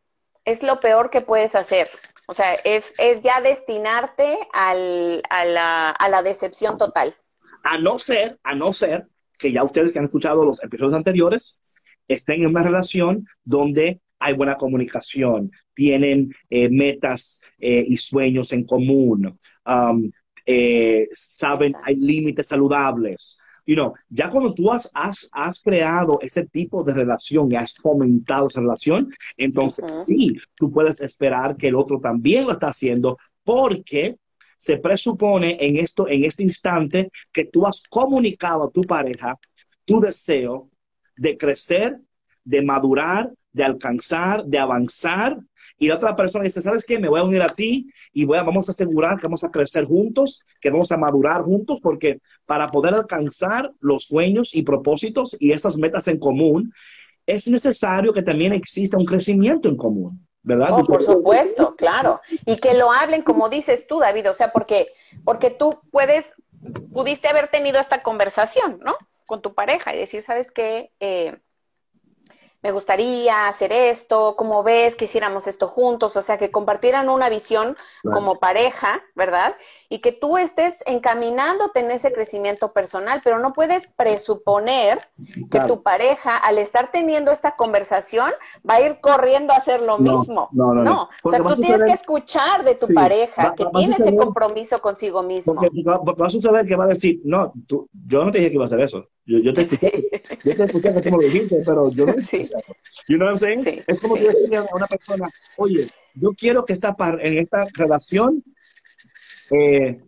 es lo peor que puedes hacer. O sea, es, es ya destinarte al, a, la, a la decepción total. A no ser, a no ser que ya ustedes que han escuchado los episodios anteriores estén en una relación donde hay buena comunicación, tienen eh, metas eh, y sueños en común, um, eh, saben, hay límites saludables. You know, ya cuando tú has, has, creado ese tipo de relación y has fomentado esa relación, entonces sí, tú puedes esperar que el otro también lo está haciendo porque se presupone en esto, en este instante, que tú has comunicado a tu pareja tu deseo de crecer, de madurar, de alcanzar, de avanzar. Y la otra persona dice, ¿sabes qué? Me voy a unir a ti y voy a, vamos a asegurar que vamos a crecer juntos, que vamos a madurar juntos, porque para poder alcanzar los sueños y propósitos y esas metas en común, es necesario que también exista un crecimiento en común. ¿verdad? Oh, por supuesto, claro. Y que lo hablen como dices tú, David, o sea, porque, porque tú puedes, pudiste haber tenido esta conversación, ¿no? Con tu pareja y decir, ¿sabes qué? Eh, me gustaría hacer esto, ¿cómo ves que hiciéramos esto juntos? O sea, que compartieran una visión como pareja, ¿verdad? Y que tú estés encaminándote en ese crecimiento personal, pero no puedes presuponer que tu pareja, al estar teniendo esta conversación, va a ir corriendo a hacer lo mismo. No, no, no. O sea, tú tienes que escuchar de tu pareja, que tiene ese compromiso consigo mismo. Porque va, a suceder que va a decir, no, tú, yo no te dije que iba a hacer eso. Yo, te escuché, yo te escuché que tú me lo dijiste, pero yo no. Sí. You know what I'm saying? Es como tú decirle a una persona, oye, yo quiero que esta en esta relación eh,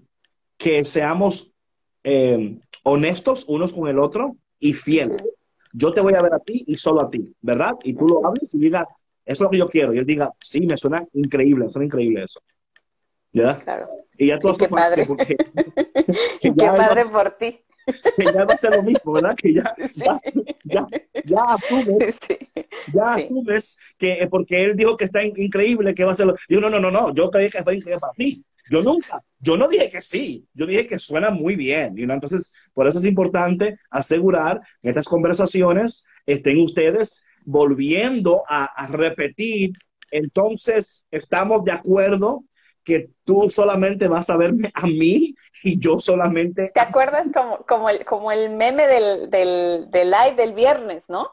que seamos eh, honestos unos con el otro y fieles. Yo te voy a ver a ti y solo a ti, ¿verdad? Y tú lo hables y digas, eso es lo que yo quiero. Y él diga, sí, me suena increíble, suena increíble eso. ¿Ya? Claro. Y ya tú y qué padre. Que, qué padre por ti que ya va a ser lo mismo, ¿verdad? Que ya, ya, ya, asumes, ya asumes que eh, porque él dijo que está increíble, que va a ser lo... Yo, no, no, no, no, yo creí que fue increíble para ti. Yo nunca, yo no dije que sí, yo dije que suena muy bien. ¿no? Entonces, por eso es importante asegurar que estas conversaciones estén ustedes volviendo a, a repetir. Entonces, estamos de acuerdo que tú solamente vas a verme a mí y yo solamente... ¿Te acuerdas como, como, el, como el meme del, del, del live del viernes, ¿no?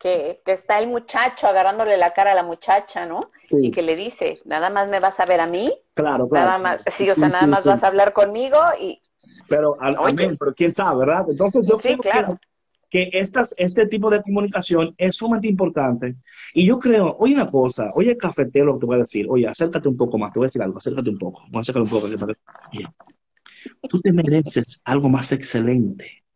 Que, que, está el muchacho agarrándole la cara a la muchacha, ¿no? Sí. Y que le dice, nada más me vas a ver a mí. Claro, claro. Nada más, sí, o sea, nada más vas a hablar conmigo y... Pero, al, amén, pero quién sabe, ¿verdad? Entonces yo sí, claro que estas, este tipo de comunicación es sumamente importante. Y yo creo, oye una cosa, oye cafetero, que te voy a decir, oye, acércate un poco más, te voy a decir algo, acércate un poco, voy a un poco. Oye, tú te mereces algo más excelente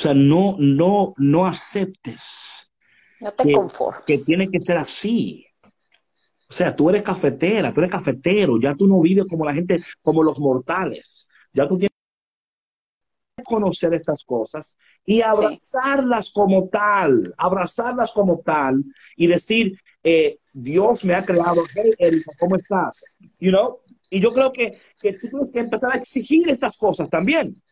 sea, no, no, no aceptes. No te conformes. Que tiene que ser así. O sea, tú eres cafetera, tú eres cafetero, ya tú no vives como la gente, como los mortales. Ya tú tienes conocer estas cosas y abrazarlas como tal, abrazarlas como tal y decir, eh, Dios me ha creado, hey, Erika, ¿cómo estás? You know? Y yo creo que, que tú tienes que empezar a exigir estas cosas también.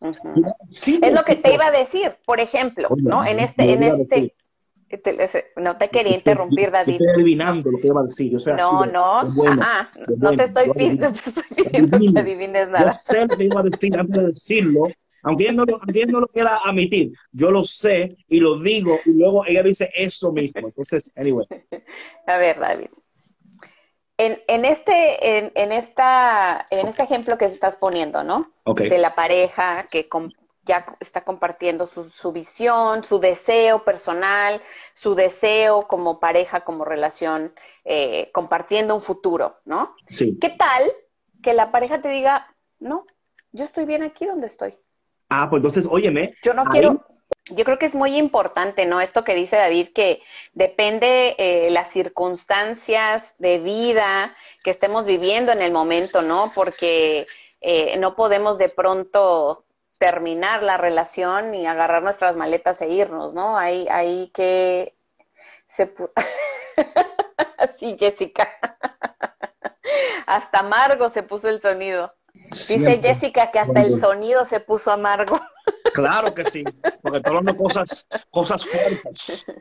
es lo que te iba a decir, por ejemplo, ¿no? En este, en este, no te quería interrumpir, David. Estoy adivinando lo que iba a decir. no, no, no te estoy pidiendo, que adivines nada. Yo sé lo que iba a decir antes de decirlo, aunque ella no, lo, no lo quiera admitir. Yo lo sé y lo digo y luego ella dice eso mismo. Entonces, anyway. A ver, David. En, en, este, en, en, esta, en este ejemplo que estás poniendo, ¿no? De la pareja que, ya está compartiendo su, visión, su deseo personal, su deseo como pareja, como relación, eh, compartiendo un futuro, ¿no? Sí. ¿Qué tal que la pareja te diga, no, yo estoy bien aquí donde estoy? Ah, pues entonces, óyeme. Yo no quiero, yo creo que es muy importante, ¿no? Esto que dice David, que depende eh, las circunstancias de vida que estemos viviendo en el momento, ¿no? Porque eh, no podemos de pronto terminar la relación y agarrar nuestras maletas e irnos, ¿no? Hay, hay que... Se sí, Jessica. hasta amargo se puso el sonido. Dice Jessica que hasta el sonido se puso amargo. claro que sí, porque estoy hablando cosas, cosas fuertes.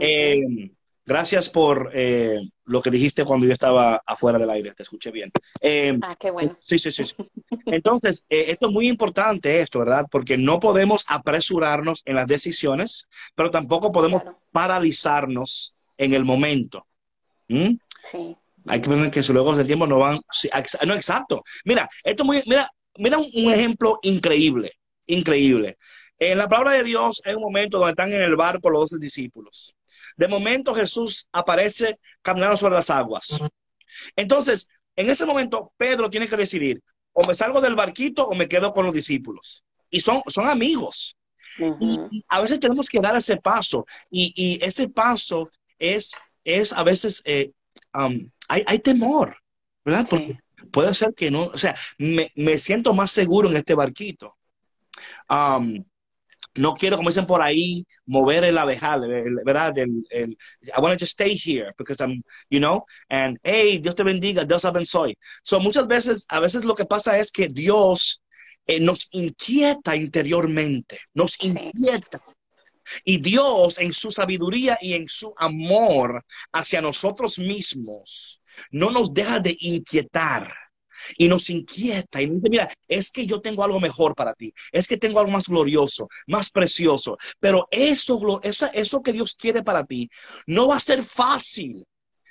Eh, Gracias por eh, lo que dijiste cuando yo estaba afuera del aire, te escuché bien. Eh, ah, qué bueno. Sí, sí, sí. Entonces, eh, esto es muy importante, esto, ¿verdad? Porque no podemos apresurarnos en las decisiones, pero tampoco podemos paralizarnos en el momento. ¿Mm? Sí. Hay que ver que luego del tiempo no van... no, exacto. Mira, esto muy... Mira, mira un, un ejemplo increíble, increíble. En la palabra de Dios hay un momento donde están en el barco los dos discípulos. De momento Jesús aparece caminando sobre las aguas. Entonces, en ese momento Pedro tiene que decidir, o me salgo del barquito o me quedo con los discípulos. Y son, son amigos. y, a veces tenemos que dar ese paso. Y, ese paso es, es a veces, eh, um, hay, temor, ¿verdad? Porque puede ser que no, o sea, me, siento más seguro en este barquito. Um, no quiero, como dicen por ahí, mover el abejal, ¿verdad? El, I want to just stay here because I'm, you know, and hey, Dios te bendiga, Dios soy. So muchas veces, a veces lo que pasa es que Dios eh, nos inquieta interiormente, nos inquieta. Y Dios en su sabiduría y en su amor hacia nosotros mismos no nos deja de inquietar y nos inquieta y nos dice, mira, es que yo tengo algo mejor para ti, es que tengo algo más glorioso, más precioso, pero eso, eso, eso que Dios quiere para ti no va a ser fácil.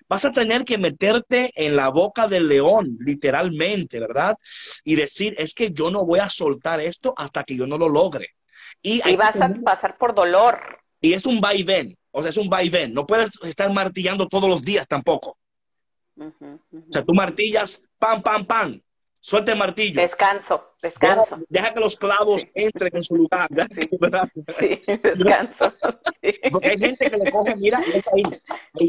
Vas a tener que meterte en la boca del león, literalmente, ¿verdad? Y decir, es que yo no voy a soltar esto hasta que yo no lo logre. Y, vas a pasar por dolor. Y es un vaivén, o sea, es un vaivén. No puedes estar martillando todos los días tampoco. O sea, tú martillas, pam, pam, pam. Suelta el martillo. Descanso, descanso. Deja, que los clavos entren en su lugar. Sí, descanso. Porque hay gente que le coge, mira, ahí,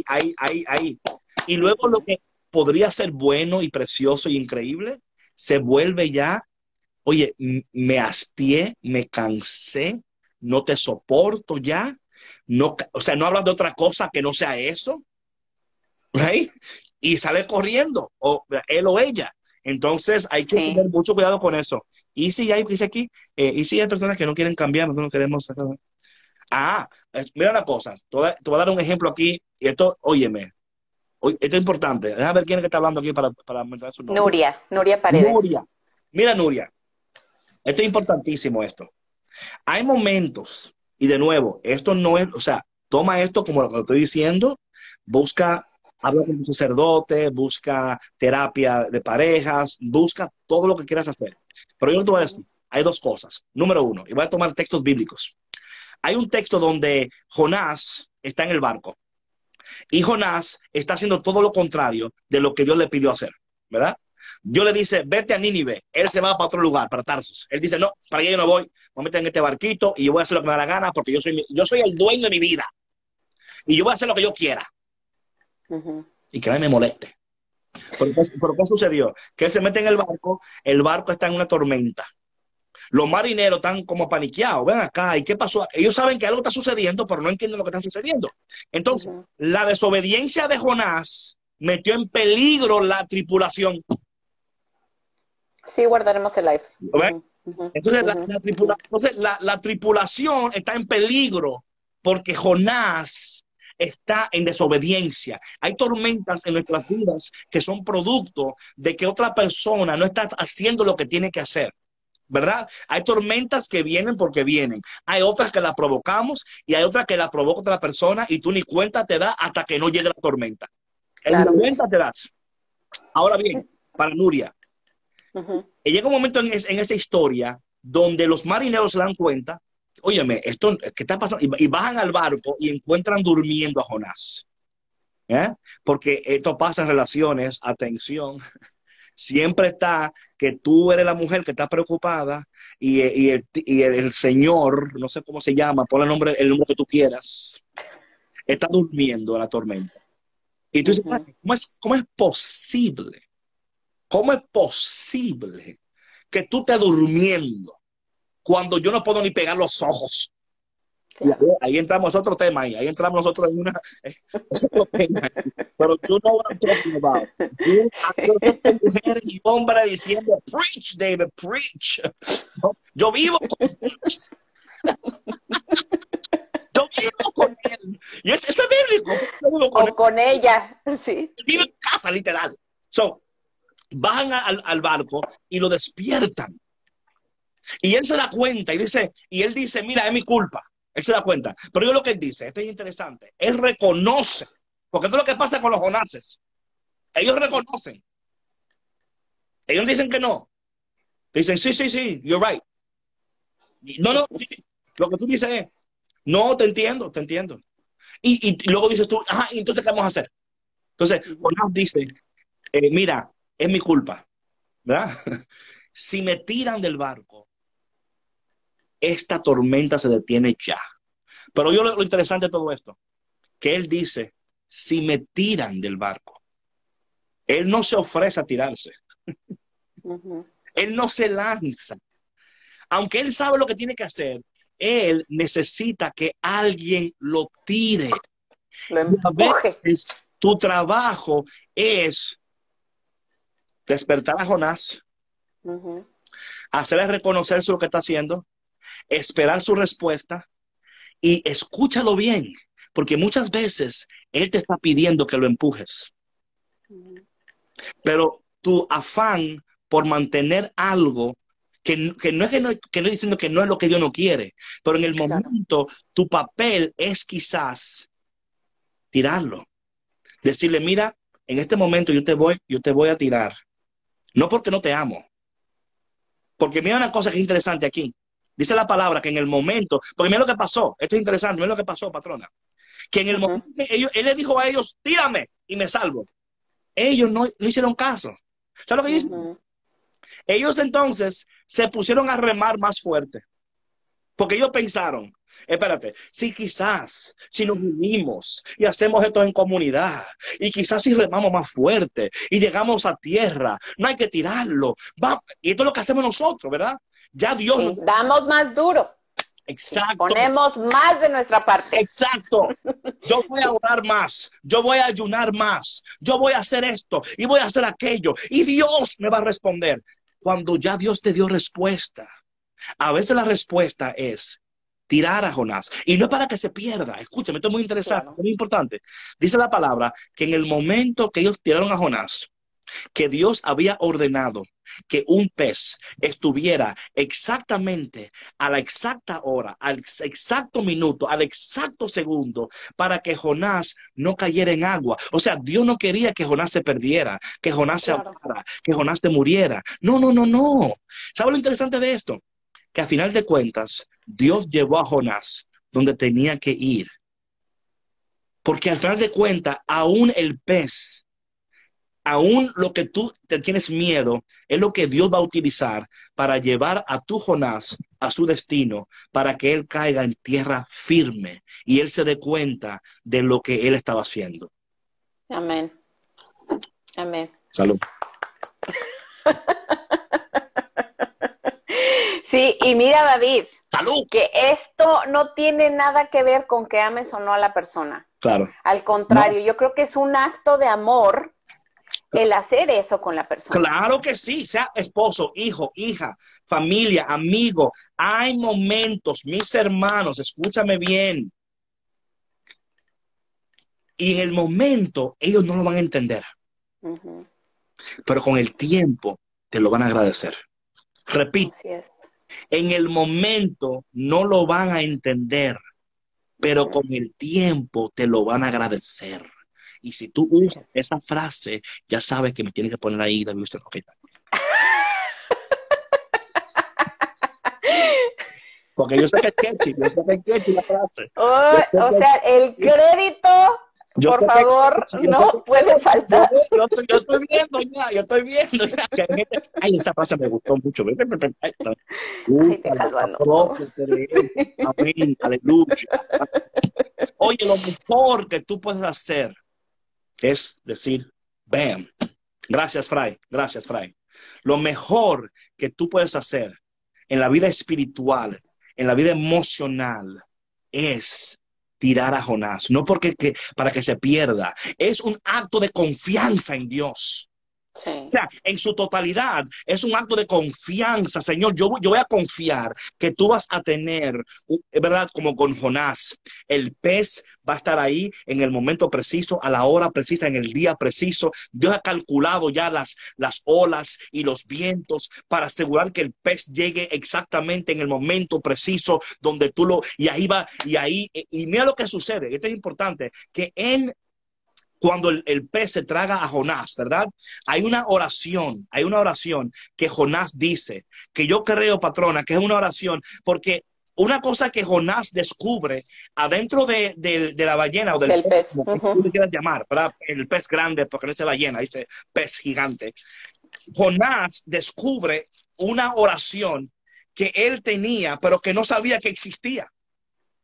ahí, ahí, ahí. Y luego lo que podría ser bueno y precioso y increíble, se vuelve ya, oye, me hastié, me cansé, no te soporto ya. No, o sea, no hablas de otra cosa que no sea eso. Right? Y sale corriendo, o él o ella. Entonces hay que tener mucho cuidado con eso. Y si hay, dice aquí, eh, y si hay personas que no quieren cambiar, nosotros no queremos. Ah, eh, mira una cosa, te voy, a, dar un ejemplo aquí, y esto, óyeme, esto es importante. Déjame ver quién es que está hablando aquí para, para su nombre. Nuria, Nuria Paredes. Nuria. Mira, Nuria, esto es importantísimo esto. Hay momentos, y de nuevo, esto no es, o sea, toma esto como lo que estoy diciendo, busca habla con tu sacerdote, busca terapia de parejas, busca todo lo que quieras hacer. Pero yo te voy a decir, hay dos cosas. Número uno, y voy a tomar textos bíblicos. Hay un texto donde Jonás está en el barco y Jonás está haciendo todo lo contrario de lo que Dios le pidió hacer, ¿verdad? Dios le dice, vete a Nínive. Él se va para otro lugar, para Tarsus. Él dice, no, para allá yo no voy. Me meter en este barquito y yo voy a hacer lo que me da la gana porque yo soy, yo soy el dueño de mi vida. Y yo voy a hacer lo que yo quiera. Y que nadie me moleste. ¿Pero qué, sucedió? Que él se mete en el barco, el barco está en una tormenta. Los marineros están como paniqueados, ven acá, ¿y qué pasó? Ellos saben que algo está sucediendo, pero no entienden lo que está sucediendo. Entonces, la desobediencia de Jonás metió en peligro la tripulación. Sí, guardaremos el live. Entonces, la, tripulación está en peligro porque Jonás está en desobediencia. Hay tormentas en nuestras vidas que son producto de que otra persona no está haciendo lo que tiene que hacer. ¿verdad? Hay tormentas que vienen porque vienen. Hay otras que las provocamos y hay otras que las provoca otra persona y tú ni cuenta te das hasta que no llegue la tormenta. En la cuenta te das. Ahora bien, para Nuria, llega un momento en, esa historia donde los marineros se dan cuenta, óyeme, esto ¿qué está pasando, y, bajan al barco y encuentran durmiendo a Jonás. ¿Eh? Porque esto pasa en relaciones, atención, siempre está que tú eres la mujer que está preocupada y, el, Señor, no sé cómo se llama, pon el nombre, el nombre que tú quieras, está durmiendo en la tormenta. Y tú dices, ¿cómo, es, ¿cómo es posible? ¿Cómo es posible que tú estés durmiendo cuando yo no puedo ni pegar los ojos? Ahí entramos otro tema ahí, ahí entramos nosotros en una Pero tú no what I'm talking about. mujer y hombre diciendo, preach, David, preach. Yo vivo con Yo vivo con él. Y eso, es bíblico. o con ella, sí. Vive en casa, literal. So, van al, al barco y lo despiertan. Y él se da cuenta y dice, y él dice, mira, es mi culpa. Él se da cuenta. Pero yo lo que él dice, esto es interesante, él reconoce, porque es lo que pasa con los jonases. Ellos reconocen. Ellos dicen que no. Dicen, sí, sí, sí, you're right. No, no, lo que tú dices es, no, te entiendo, te entiendo. Y, luego dices tú, ajá, entonces, ¿qué vamos a hacer? Entonces, Jonás dice, eh, mira, es mi culpa, ¿verdad? si me tiran del barco, esta tormenta se detiene ya. Pero yo lo, interesante de todo esto, que él dice, si me tiran del barco, él no se ofrece a tirarse. Él no se lanza. Aunque él sabe lo que tiene que hacer, él necesita que alguien lo tire. A veces tu trabajo es despertar a Jonás, hacerle reconocer lo que está haciendo, esperar su respuesta y escúchalo bien, porque muchas veces Él te está pidiendo que lo empujes. Pero tu afán por mantener algo que, no es que no, que no diciendo que no es lo que Dios no quiere, pero en el momento tu papel es quizás tirarlo. Decirle, mira, en este momento yo te voy, yo te voy a tirar. No porque no te amo. Porque mira una cosa que es interesante aquí. Dice la palabra que en el momento, porque mira lo que pasó, esto es interesante, mira lo que pasó, patrona. Que en el momento, ellos, él le dijo a ellos, tírame y me salvo. Ellos no, hicieron caso. ¿Sabes lo que dicen? Ellos entonces se pusieron a remar más fuerte. Porque ellos pensaron, espérate, si quizás, si nos unimos y hacemos esto en comunidad, y quizás si remamos más fuerte y llegamos a tierra, no hay que tirarlo. Va, y esto es lo que hacemos nosotros, ¿verdad? Ya Dios. Damos más duro. Exacto. Ponemos más de nuestra parte. Exacto. Yo voy a orar más. Yo voy a ayunar más. Yo voy a hacer esto y voy a hacer aquello. Y Dios me va a responder. Cuando ya Dios te dio respuesta. A veces la respuesta es tirar a Jonás. Y no es para que se pierda. Escúchame, esto es muy interesante, muy importante. Dice la palabra que en el momento que ellos tiraron a Jonás, que Dios había ordenado que un pez estuviera exactamente a la exacta hora, al exacto minuto, al exacto segundo, para que Jonás no cayera en agua. O sea, Dios no quería que Jonás se perdiera, que Jonás se ahogara, que Jonás te muriera. No, no, no, no. ¿Sabe lo interesante de esto? Que a final de cuentas, Dios llevó a Jonás donde tenía que ir. Porque al final de cuentas, aún el pez aún lo que tú te tienes miedo es lo que Dios va a utilizar para llevar a tu Jonás a su destino, para que él caiga en tierra firme y él se dé cuenta de lo que él estaba haciendo. Amén. Amén. Salud. Sí, y mira David, Salud. que esto no tiene nada que ver con que ames o no a la persona. Claro. Al contrario, yo creo que es un acto de amor el hacer eso con la persona. Claro que sí, sea esposo, hijo, hija, familia, amigo. Hay momentos, mis hermanos, escúchame bien. Y en el momento ellos no lo van a entender, pero con el tiempo te lo van a agradecer. Repito, en el momento no lo van a entender, pero con el tiempo te lo van a agradecer. Y si tú usas esa frase, ya sabes que me tienes que poner ahí, David, usted, ok. Porque yo sé que es catchy, yo sé que es catchy la frase. Oh, o que- sea, el crédito, Yo por que- favor, sé no que- puede faltar. Yo, yo estoy- yo estoy viendo ya, yo estoy viendo ya. que Ay, esa frase me gustó mucho. Ay, déjalo, no. Amén, aleluya. Oye, lo mejor que tú puedes hacer es decir, bam. Gracias, Fray. Gracias, Fray. Lo mejor que tú puedes hacer en la vida espiritual, en la vida emocional, es tirar a Jonás. No porque que- para que se pierda. Es un acto de confianza en Dios. O sea, en su totalidad es un acto de confianza, Señor. Yo, yo voy a confiar que tú vas a tener, ¿verdad? Como con Jonás, el pez va a estar ahí en el momento preciso, a la hora precisa, en el día preciso. Dios ha calculado ya las, las olas y los vientos para asegurar que el pez llegue exactamente en el momento preciso donde tú lo, y ahí va, y ahí, y mira lo que sucede, esto es importante, que en cuando el, el pez se traga a Jonás, ¿verdad? Hay una oración, hay una oración que Jonás dice, que yo creo, patrona, que es una oración, porque una cosa que Jonás descubre adentro de, de- de la ballena o del, Del pez, como ujú. tú le quieras llamar, ¿verdad? El pez grande, porque no dice ballena, dice pez gigante. Jonás descubre una oración que él tenía, pero que no sabía que existía.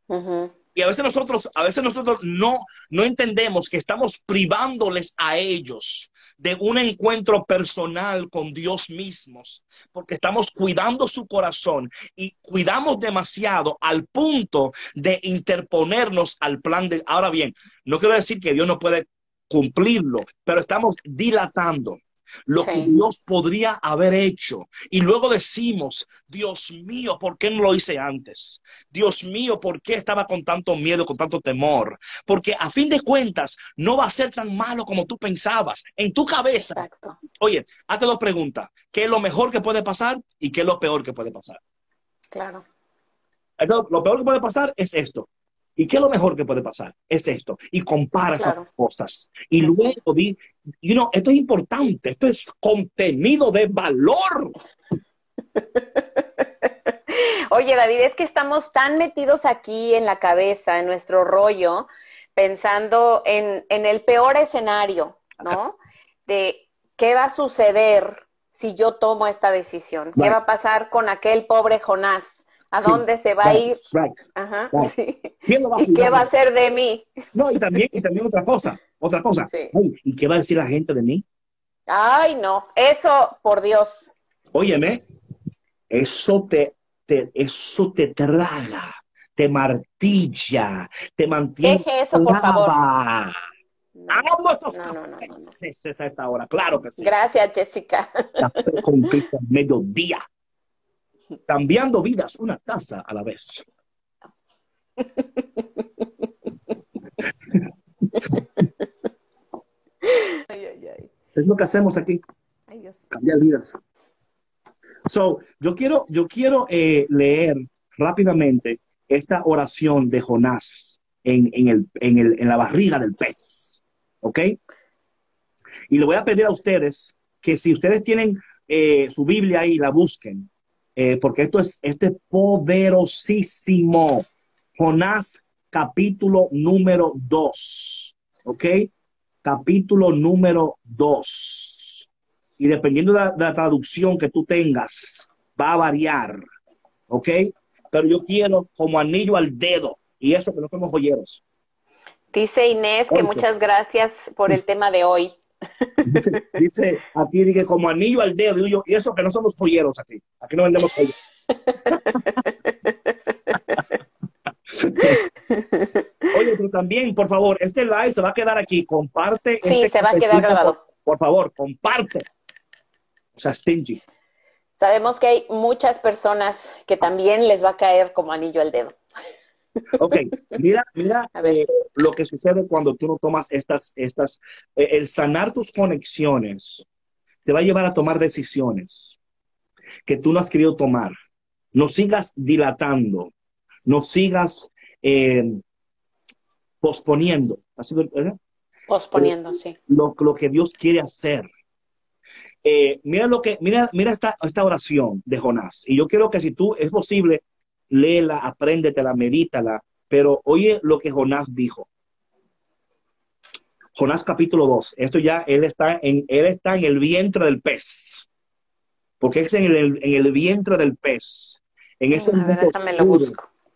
Ujú. Y a veces nosotros, a veces nosotros no, no entendemos que estamos privándoles a ellos de un encuentro personal con Dios mismos, porque estamos cuidando su corazón y cuidamos demasiado al punto de interponernos al plan de... Ahora bien, no quiero decir que Dios no puede cumplirlo, pero estamos dilatando lo que. Dios podría haber hecho. Y luego decimos, Dios mío, ¿por qué no lo hice antes? Dios mío, ¿por qué estaba con tanto miedo, con tanto temor? Porque a fin de cuentas no va a ser tan malo como tú pensabas. En tu cabeza, Exacto. oye, hazte dos preguntas. ¿Qué es lo mejor que puede pasar y qué es lo peor que puede pasar? Claro. Entonces, lo peor que puede pasar es esto. ¿Y qué es lo mejor que puede pasar? Es esto. Y compara Claro. esas cosas. Y luego di, you know, esto es importante, esto es contenido de valor. Oye, David, es que estamos tan metidos aquí en la cabeza, en nuestro rollo, pensando en, en el peor escenario, ¿no? De qué va a suceder si yo tomo esta decisión. ¿Qué va a pasar con aquel pobre Jonás? ¿A Sí, dónde se va a ir? right. Ajá, Right. sí. ¿Quién lo va a ¿Y qué va a hacer de mí? No, y también, y también otra cosa, otra cosa. Sí. Ay, ¿Y qué va a decir la gente de mí? Ay, no, eso, por Dios. Óyeme, eso te, te- eso te traga, te martilla, te mantiene. Deje eso, por favor. Amo estos No, no, no, no, no. cafés a esta hora, claro que sí. Gracias, Jessica. Café con Cristo al mediodía. Cambiando vidas una taza a la vez. Ay, ay, ay. Es lo que hacemos aquí. Ay, Dios. cambiar vidas. So, yo quiero, yo quiero eh, leer rápidamente esta oración de Jonás en, en, el, en, el, en la barriga del pez. ¿Ok? Y le voy a pedir a ustedes que si ustedes tienen eh, su Biblia ahí, la busquen, eh, porque esto es, esto es poderosísimo. Jonás capítulo número 2. ¿Ok? capítulo número 2. Y dependiendo de la, traducción que tú tengas, va a variar. ¿Ok? Pero yo quiero como anillo al dedo. Y eso que no somos joyeros. Dice Inés que muchas gracias por el tema de hoy. Dice, aquí dije como anillo al dedo. Y, y eso que no somos joyeros aquí. Aquí no vendemos joyeros. Oye, pero también, por favor, este live se va a quedar aquí. Comparte. Sí, este se va a quedar grabado. Por, favor, comparte. O sea, stingy. Sabemos que hay muchas personas que también les va a caer como anillo al dedo. Ok, mira, mira eh, lo que sucede cuando tú no tomas estas, estas, eh, el sanar tus conexiones te va a llevar a tomar decisiones que tú no has querido tomar. No sigas dilatando, no sigas eh, posponiendo. Posponiendo, sí. Lo, lo, que Dios quiere hacer. Eh, mira lo que, mira, mira esta, esta oración de Jonás. Y yo quiero que si tú es posible, léela, apréndetela, medítala. Pero oye lo que Jonás dijo. Jonás capítulo 2. Esto ya, él está en, él está en el vientre del pez. Porque es en el, en el vientre del pez. En ese momento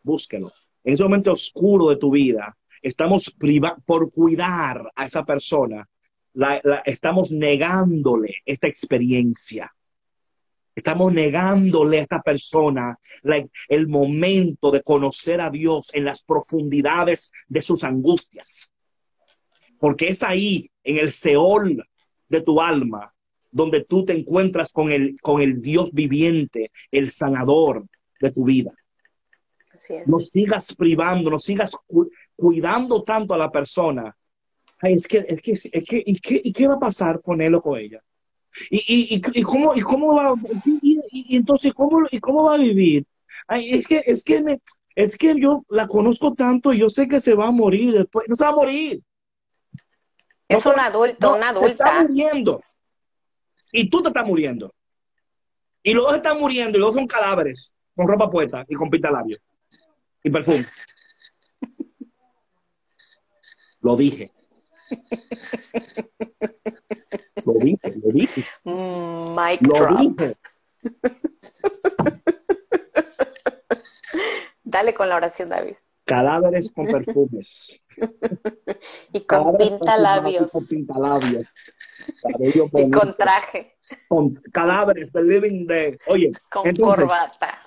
búsquelo. En ese momento oscuro de tu vida, estamos por cuidar a esa persona, estamos negándole esta experiencia. Estamos negándole a esta persona el momento de conocer a Dios en las profundidades de sus angustias. Porque es ahí, en el Seol de tu alma, donde tú te encuentras con el, con el Dios viviente, el sanador de tu vida. No sigas privando, no sigas cuidando tanto a la persona. es que, es que, es que, ¿y qué, ¿y qué va a pasar con él o con ella? ¿Y, y, y, cómo, y cómo va, y, entonces, ¿cómo, y cómo va a vivir? Ay, es que, es que me, es que yo la conozco tanto y yo sé que se va a morir después. No se va a morir. Es un adulto, una adulta. está muriendo. Y tú te estás muriendo. Y los dos están muriendo y los dos son cadáveres con ropa puesta y con labio y perfume. Lo dije. Lo dije, lo dije. Mm, lo dije. Dale con la oración, David. Cadáveres con perfumes. y con pintalabios. Con pintalabios. Y con traje. Con cadáveres de Living Dead. Oye. Con corbata.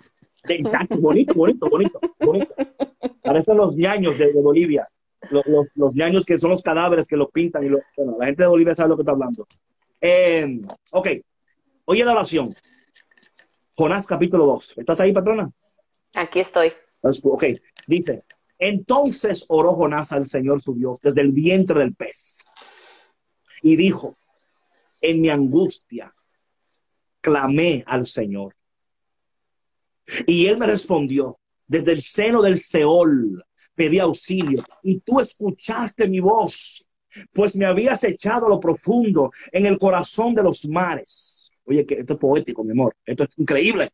De, bonito, bonito, bonito, bonito. Parecen los ñaños de, Bolivia. Los, los, ñaños que son los cadáveres que lo pintan. y lo, Bueno, la gente de Bolivia sabe lo que está hablando. Eh, ok. Oye la oración. Jonás capítulo 2. ¿Estás ahí, patrona? Aquí estoy. Ok. Dice, entonces oró Jonás al Señor su Dios desde el vientre del pez. Y dijo, en mi angustia, clamé al Señor y él me respondió, desde el seno del Seol pedí auxilio y tú escuchaste mi voz, pues me habías echado a lo profundo en el corazón de los mares. Oye, que esto es poético, mi amor, esto es increíble.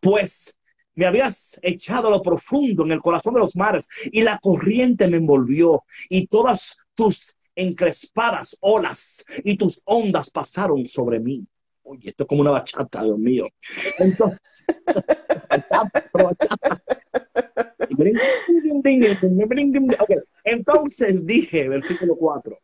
Pues me habías echado a lo profundo en el corazón de los mares y la corriente me envolvió y todas tus encrespadas olas y tus ondas pasaron sobre mí. Oye, esto es como una bachata, Dios mío. Entonces, Entonces dije, versículo 4,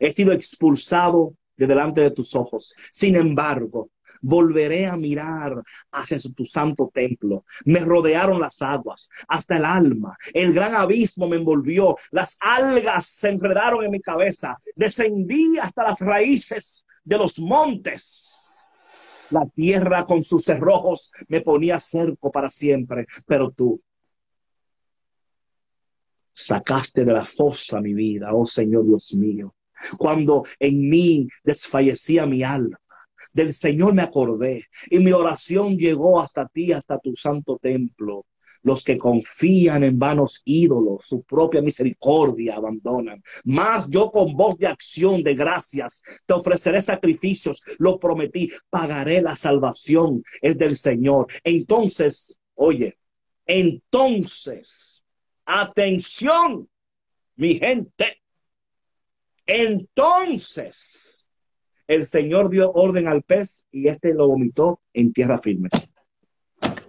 he sido expulsado de delante de tus ojos. Sin embargo, volveré a mirar hacia tu santo templo. Me rodearon las aguas hasta el alma. El gran abismo me envolvió. Las algas se enredaron en mi cabeza. Descendí hasta las raíces de los montes. La tierra con sus cerrojos me ponía cerco para siempre, pero tú sacaste de la fosa mi vida, oh Señor Dios mío. Cuando en mí desfallecía mi alma, del Señor me acordé y mi oración llegó hasta ti, hasta tu santo templo. Los que confían en vanos ídolos, su propia misericordia abandonan. Mas yo con voz de acción, de gracias, te ofreceré sacrificios, lo prometí, pagaré la salvación, es del Señor. Entonces, oye, entonces, atención, mi gente. Entonces, el Señor dio orden al pez y éste lo vomitó en tierra firme.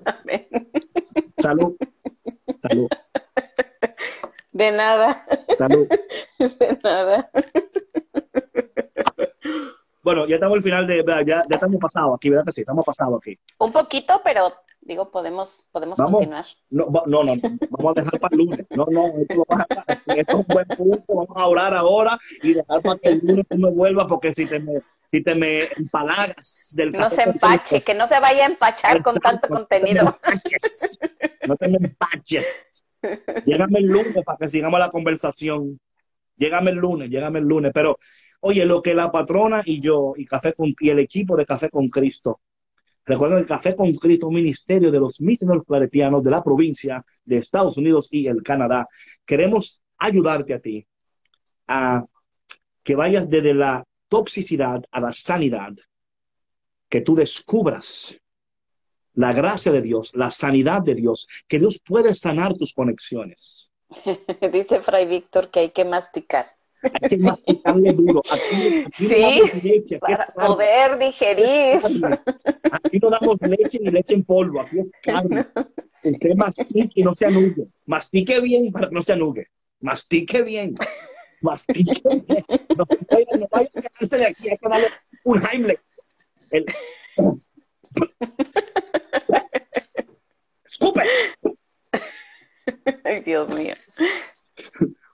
Amén. Salud. Salud. De nada. Salud. De nada. Bueno, ya estamos al final de, ya, ya estamos pasados aquí, ¿verdad que sí? Estamos pasados aquí. Un poquito, pero digo, podemos, podemos Vamos. continuar. No, va- no, no, no, vamos a dejar para el lunes. No, no, esto, lo vas a- esto es un buen punto. Vamos a orar ahora y dejar para que el lunes tú me vuelvas, porque si te me, si te me empalagas del No se empache, que no se vaya a empachar con tanto No te me contenido. empaches. No te me empaches. Llégame el lunes para que sigamos la conversación. Llégame el lunes, llégame el lunes. Pero, oye, lo que la patrona y yo, y Café con, y el equipo de Café con Cristo, recuerden el Café con Cristo, ministerio de los misioneros claretianos de la provincia de Estados Unidos y el Canadá. Queremos ayudarte a ti a que vayas desde la toxicidad a la sanidad, que tú descubras la gracia de Dios, la sanidad de Dios, que Dios puede sanar tus conexiones. Dice Fray Víctor que hay que masticar que masticarle duro. Aquí, aquí Sí, no damos leche, aquí es para carne, poder digerir. Aquí no damos leche ni leche en polvo, aquí es carne. Usted mastique y no se anugue. Mastique bien para que no se anugue. Mastique bien. Mastique bien. No, vaya- no vaya a sacarse de aquí, hay que darle un Heimlich. El... ¡Escupe! Ay, Dios mío.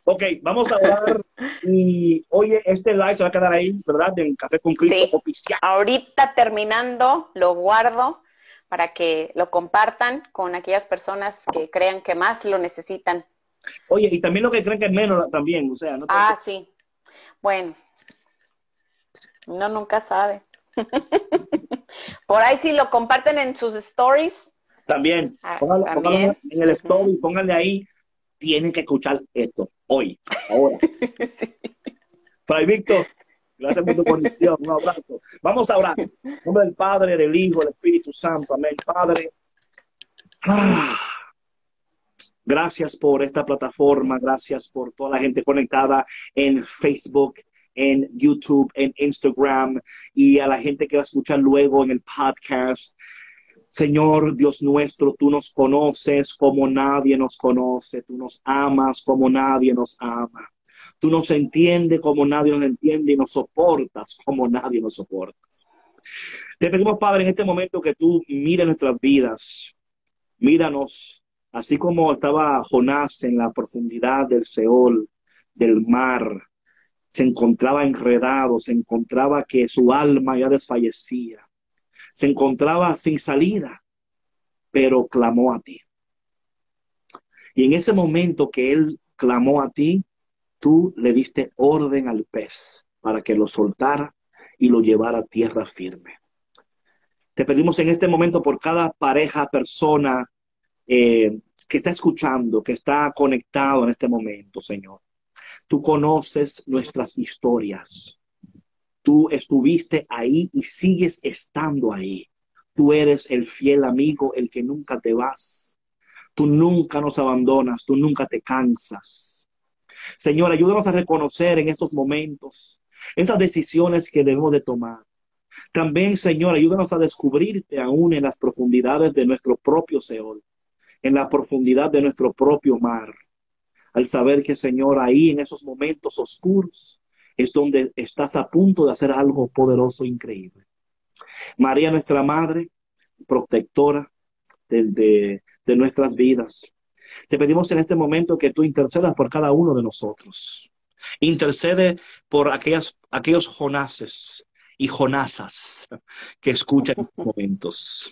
Ok, vamos a hablar y oye, este live se va a quedar ahí, ¿verdad? En Café con Cristo Sí. oficial. Ahorita terminando, lo guardo para que lo compartan con aquellas personas que crean que más lo necesitan. Oye, y también lo que creen que es menos también, o sea, no te- Ah, sí. Bueno, uno nunca sabe. Por ahí si lo comparten en sus stories. también, Ah, póngalo, también. póngalo en el story, pónganle ahí, tienen que escuchar esto, hoy, ahora. Fray Víctor, gracias por tu conexión, un abrazo. Vamos a orar. En nombre del Padre, del Hijo, del Espíritu Santo, amén. Padre, ah, gracias por esta plataforma, gracias por toda la gente conectada en Facebook, en YouTube, en Instagram y a la gente que va a escuchar luego en el podcast. Señor Dios nuestro, tú nos conoces como nadie nos conoce, tú nos amas como nadie nos ama. Tú nos entiendes como nadie nos entiende y nos soportas como nadie nos soporta. Te pedimos, Padre, en este momento que tú mires nuestras vidas. Míranos, así como estaba Jonás en la profundidad del Seol, del mar. Se encontraba enredado, se encontraba que su alma ya desfallecía. Se encontraba sin salida, pero clamó a ti. Y en ese momento que él clamó a ti, tú le diste orden al pez para que lo soltara y lo llevara a tierra firme. Te pedimos en este momento por cada pareja, persona eh, que está escuchando, que está conectado en este momento, Señor. Tú conoces nuestras historias. Tú estuviste ahí y sigues estando ahí. Tú eres el fiel amigo, el que nunca te vas. Tú nunca nos abandonas, tú nunca te cansas. Señor, ayúdanos a reconocer en estos momentos esas decisiones que debemos de tomar. También, Señor, ayúdanos a descubrirte aún en las profundidades de nuestro propio Seol, en la profundidad de nuestro propio mar. Al saber que, Señor, ahí en esos momentos oscuros es donde estás a punto de hacer algo poderoso, increíble. María, nuestra Madre, protectora de, de, nuestras vidas. Te pedimos en este momento que tú intercedas por cada uno de nosotros. Intercede por aquellos Jonases y Jonasas que escuchan en estos momentos.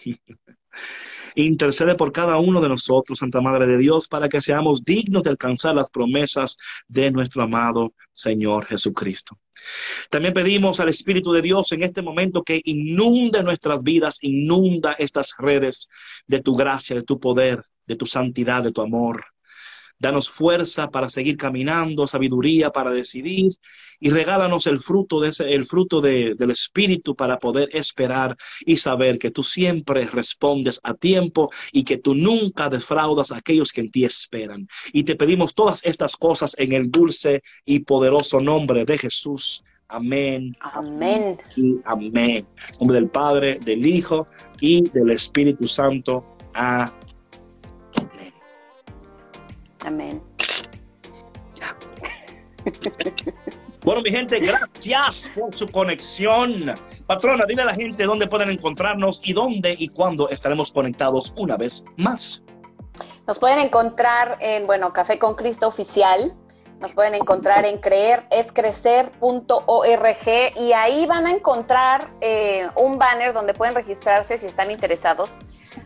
Intercede por cada uno de nosotros, Santa Madre de Dios, para que seamos dignos de alcanzar las promesas de nuestro amado Señor Jesucristo. También pedimos al Espíritu de Dios en este momento que inunde nuestras vidas, inunda estas redes de tu gracia, de tu poder, de tu santidad, de tu amor. Danos fuerza para seguir caminando, sabiduría para decidir y regálanos el fruto, de ese, el fruto del Espíritu para poder esperar y saber que tú siempre respondes a tiempo y que tú nunca defraudas a aquellos que en ti esperan. Y te pedimos todas estas cosas en el dulce y poderoso nombre de Jesús. Amén. Amén. Y amén. En nombre del Padre, del Hijo y del Espíritu Santo. Amén. Amén. Bueno, mi gente, gracias por su conexión. Patrona, dile a la gente dónde pueden encontrarnos y dónde y cuándo estaremos conectados una vez más. Nos pueden encontrar en, bueno, Café con Cristo Oficial. Nos pueden encontrar en creerescrecer.org y ahí van a encontrar eh, un banner donde pueden registrarse si están interesados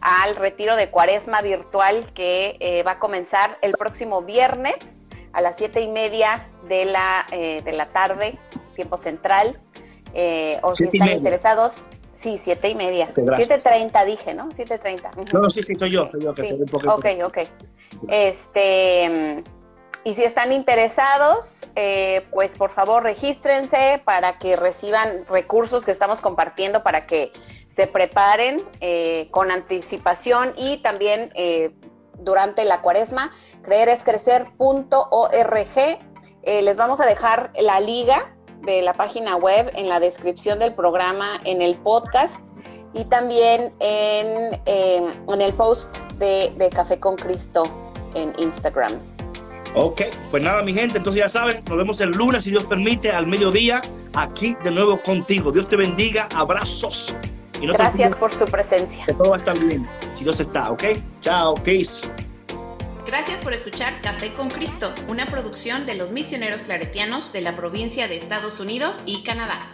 al retiro de cuaresma virtual que eh, va a comenzar el próximo viernes a las siete y media de la, eh, de la tarde, tiempo central. Eh, o si están interesados, sí, siete y media. Siete treinta dije, ¿no? Siete treinta. No, sí, sí, soy yo, soy yo. Que sí. ok, ok. Este, y si están interesados, eh, pues por favor regístrense para que reciban recursos que estamos compartiendo para que se preparen eh, con anticipación y también eh, durante la cuaresma, creerescrecer.org. les vamos a dejar la liga de la página web en la descripción del programa, en el podcast y también en, el post de Café con Cristo en Instagram. Ok, pues nada, mi gente, entonces ya saben, nos vemos el lunes, si Dios permite, al mediodía, aquí de nuevo contigo. Dios te bendiga, abrazos. Gracias por su presencia. Que todo va a estar bien, si Dios está, ¿ok? Chao, peace. Gracias por escuchar Café con Cristo, una producción de los misioneros claretianos de la provincia de Estados Unidos y Canadá.